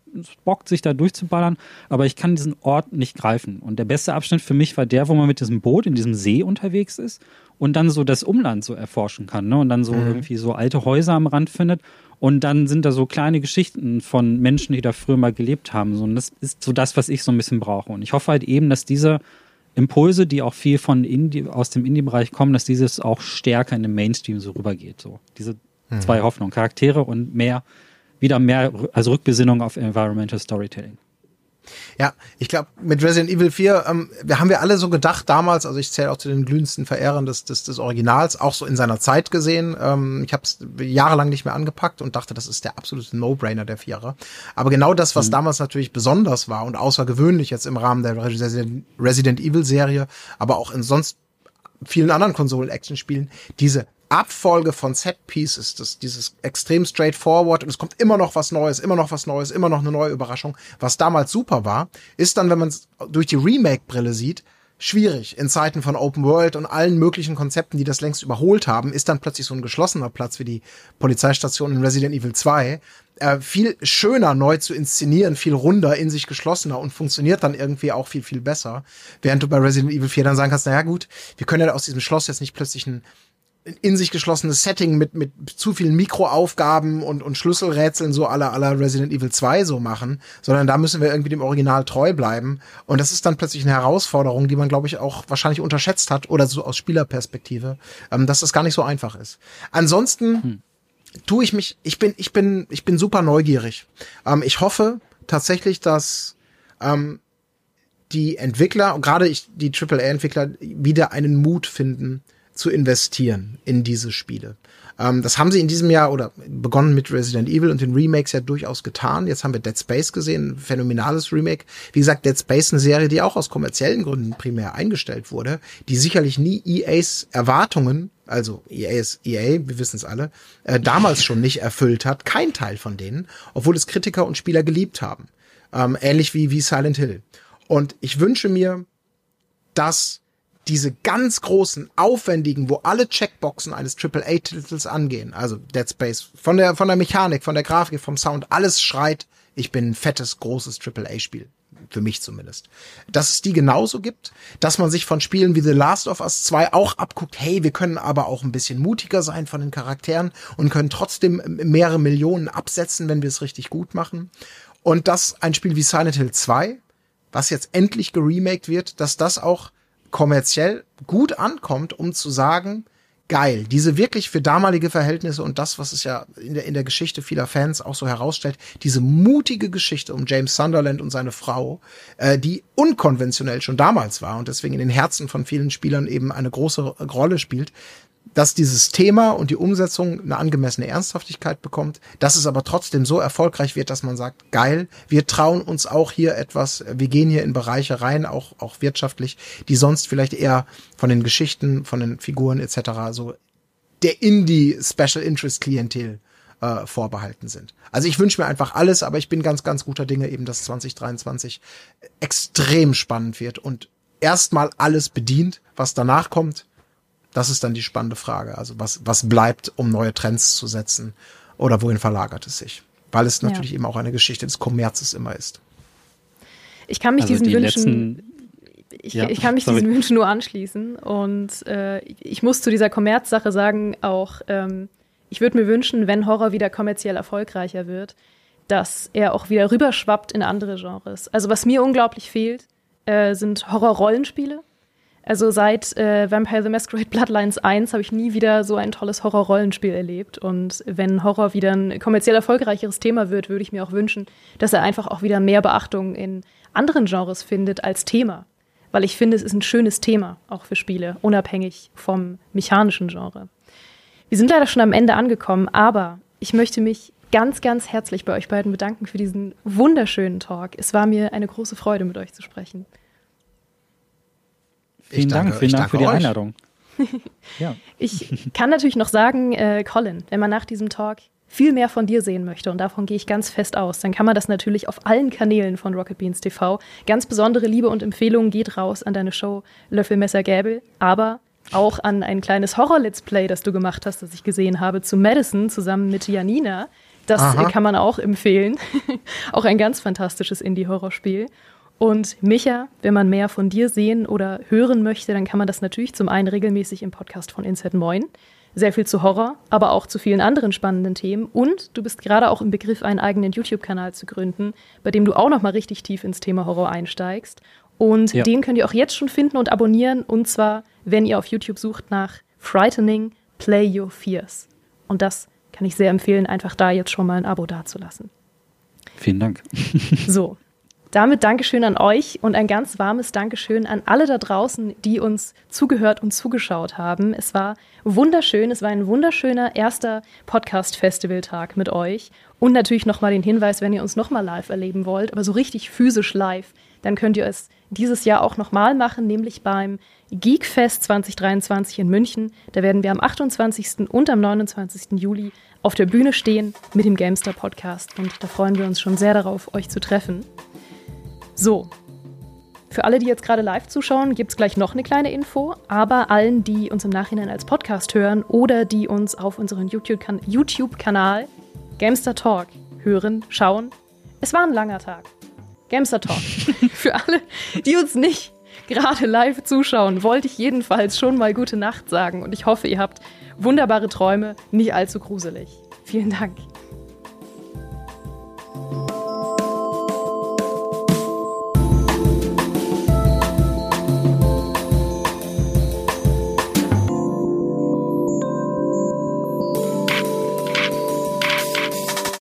Bock, sich da durchzuballern, aber ich kann diesen Ort nicht greifen. Und der beste Abschnitt für mich war der, wo man mit diesem Boot in diesem See unterwegs ist und dann so das Umland so erforschen kann, ne? Und dann so mhm. irgendwie so alte Häuser am Rand findet und dann sind da so kleine Geschichten von Menschen, die da früher mal gelebt haben. So, und das ist so das, was ich so ein bisschen brauche. Und ich hoffe halt eben, dass diese Impulse, die auch viel von Indie, aus dem Indie-Bereich kommen, dass dieses auch stärker in den Mainstream so rübergeht. So diese mhm. zwei Hoffnungen, Charaktere und mehr, wieder mehr, also Rückbesinnung auf Environmental Storytelling. Ja, ich glaube, mit Resident Evil 4, ähm, wir haben wir alle so gedacht damals, also ich zähle auch zu den glühendsten Verehrern des, des, des Originals, auch so in seiner Zeit gesehen. Ähm, ich habe es jahrelang nicht mehr angepackt und dachte, das ist der absolute No-Brainer der Vierer. Aber genau das, was mhm. damals natürlich besonders war und außergewöhnlich jetzt im Rahmen der Resident, Resident Evil Serie, aber auch in sonst vielen anderen Konsolen-Action-Spielen, diese Abfolge von Set Pieces, das, dieses extrem straightforward und es kommt immer noch was Neues, immer noch was Neues, immer noch eine neue Überraschung, was damals super war, ist dann, wenn man es durch die Remake-Brille sieht, schwierig. In Zeiten von Open World und allen möglichen Konzepten, die das längst überholt haben, ist dann plötzlich so ein geschlossener Platz wie die Polizeistation in Resident Evil 2 äh, viel schöner neu zu inszenieren, viel runder, in sich geschlossener und funktioniert dann irgendwie auch viel, viel besser. Während du bei Resident Evil 4 dann sagen kannst, naja gut, wir können ja aus diesem Schloss jetzt nicht plötzlich ein in sich geschlossenes Setting mit, mit zu vielen Mikroaufgaben und, und Schlüsselrätseln so aller aller Resident Evil 2 so machen, sondern da müssen wir irgendwie dem Original treu bleiben. Und das ist dann plötzlich eine Herausforderung, die man, glaube ich, auch wahrscheinlich unterschätzt hat oder so aus Spielerperspektive, ähm, dass das gar nicht so einfach ist. Ansonsten hm. tue ich mich, ich bin, ich bin, ich bin super neugierig. Ähm, ich hoffe tatsächlich, dass ähm, die Entwickler, gerade ich, die AAA-Entwickler, wieder einen Mut finden, zu investieren in diese Spiele. Ähm, das haben sie in diesem Jahr oder begonnen mit Resident Evil und den Remakes ja durchaus getan. Jetzt haben wir Dead Space gesehen, phänomenales Remake. Wie gesagt, Dead Space eine Serie, die auch aus kommerziellen Gründen primär eingestellt wurde, die sicherlich nie EAs Erwartungen also EA ist EA, wir wissen es alle, äh, damals schon nicht erfüllt hat. Kein Teil von denen, obwohl es Kritiker und Spieler geliebt haben. Ähm, ähnlich wie, wie Silent Hill. Und ich wünsche mir, dass diese ganz großen, aufwendigen, wo alle Checkboxen eines AAA-Titels angehen, also Dead Space, von der, von der Mechanik, von der Grafik, vom Sound, alles schreit, ich bin ein fettes, großes AAA-Spiel. Für mich zumindest. Dass es die genauso gibt, dass man sich von Spielen wie The Last of Us 2 auch abguckt, hey, wir können aber auch ein bisschen mutiger sein von den Charakteren und können trotzdem mehrere Millionen absetzen, wenn wir es richtig gut machen. Und dass ein Spiel wie Silent Hill 2, was jetzt endlich geremaked wird, dass das auch kommerziell gut ankommt, um zu sagen, geil, diese wirklich für damalige Verhältnisse und das, was es ja in der, in der Geschichte vieler Fans auch so herausstellt, diese mutige Geschichte um James Sunderland und seine Frau, äh, die unkonventionell schon damals war und deswegen in den Herzen von vielen Spielern eben eine große Rolle spielt, dass dieses Thema und die Umsetzung eine angemessene Ernsthaftigkeit bekommt, dass es aber trotzdem so erfolgreich wird, dass man sagt, geil, wir trauen uns auch hier etwas, wir gehen hier in Bereiche rein, auch, auch wirtschaftlich, die sonst vielleicht eher von den Geschichten, von den Figuren etc. so der Indie Special Interest Klientel äh, vorbehalten sind. Also ich wünsche mir einfach alles, aber ich bin ganz, ganz guter Dinge eben, dass 2023 extrem spannend wird und erstmal alles bedient, was danach kommt das ist dann die spannende Frage. Also was, was bleibt, um neue Trends zu setzen oder wohin verlagert es sich? Weil es natürlich ja. eben auch eine Geschichte des Kommerzes immer ist. Ich kann mich also diesen die Wünschen ich, ja, ich, kann mich sorry. diesen Wünschen nur anschließen. Und äh, ich muss zu dieser Kommerzsache sagen, auch ähm, ich würde mir wünschen, wenn Horror wieder kommerziell erfolgreicher wird, dass er auch wieder rüberschwappt in andere Genres. Also was mir unglaublich fehlt, äh, sind Horror-Rollenspiele. Also seit äh, Vampire the Masquerade Bloodlines 1 habe ich nie wieder so ein tolles Horror-Rollenspiel erlebt. Und wenn Horror wieder ein kommerziell erfolgreicheres Thema wird, würde ich mir auch wünschen, dass er einfach auch wieder mehr Beachtung in anderen Genres findet als Thema. Weil ich finde, es ist ein schönes Thema, auch für Spiele, unabhängig vom mechanischen Genre. Wir sind leider schon am Ende angekommen, aber ich möchte mich ganz, ganz herzlich bei euch beiden bedanken für diesen wunderschönen Talk. Es war mir eine große Freude, mit euch zu sprechen. Vielen danke, Dank, vielen Dank für die euch. Einladung. ja. Ich kann natürlich noch sagen, äh, Colin, wenn man nach diesem Talk viel mehr von dir sehen möchte, und davon gehe ich ganz fest aus, dann kann man das natürlich auf allen Kanälen von Rocket Beans TV. Ganz besondere Liebe und Empfehlungen geht raus an deine Show Löffelmesser Gäbel, aber auch an ein kleines Horror-Let's Play, das du gemacht hast, das ich gesehen habe, zu Madison zusammen mit Janina. Das Aha. kann man auch empfehlen. auch ein ganz fantastisches Indie-Horrorspiel. Und Micha, wenn man mehr von dir sehen oder hören möchte, dann kann man das natürlich zum einen regelmäßig im Podcast von Inside Moin. Sehr viel zu Horror, aber auch zu vielen anderen spannenden Themen. Und du bist gerade auch im Begriff, einen eigenen YouTube-Kanal zu gründen, bei dem du auch nochmal richtig tief ins Thema Horror einsteigst. Und ja. den könnt ihr auch jetzt schon finden und abonnieren. Und zwar, wenn ihr auf YouTube sucht nach Frightening Play Your Fears. Und das kann ich sehr empfehlen, einfach da jetzt schon mal ein Abo dazulassen. Vielen Dank. so, damit Dankeschön an euch und ein ganz warmes Dankeschön an alle da draußen, die uns zugehört und zugeschaut haben. Es war wunderschön, es war ein wunderschöner erster Podcast-Festivaltag mit euch. Und natürlich nochmal den Hinweis, wenn ihr uns nochmal live erleben wollt, aber so richtig physisch live, dann könnt ihr es dieses Jahr auch nochmal machen, nämlich beim Geekfest 2023 in München. Da werden wir am 28. und am 29. Juli auf der Bühne stehen mit dem Gamester Podcast und da freuen wir uns schon sehr darauf, euch zu treffen. So. Für alle, die jetzt gerade live zuschauen, gibt es gleich noch eine kleine Info. Aber allen, die uns im Nachhinein als Podcast hören oder die uns auf unserem YouTube-Kanal Gamester Talk hören, schauen, es war ein langer Tag. Gamester Talk. Für alle, die uns nicht gerade live zuschauen, wollte ich jedenfalls schon mal gute Nacht sagen und ich hoffe, ihr habt wunderbare Träume, nicht allzu gruselig. Vielen Dank.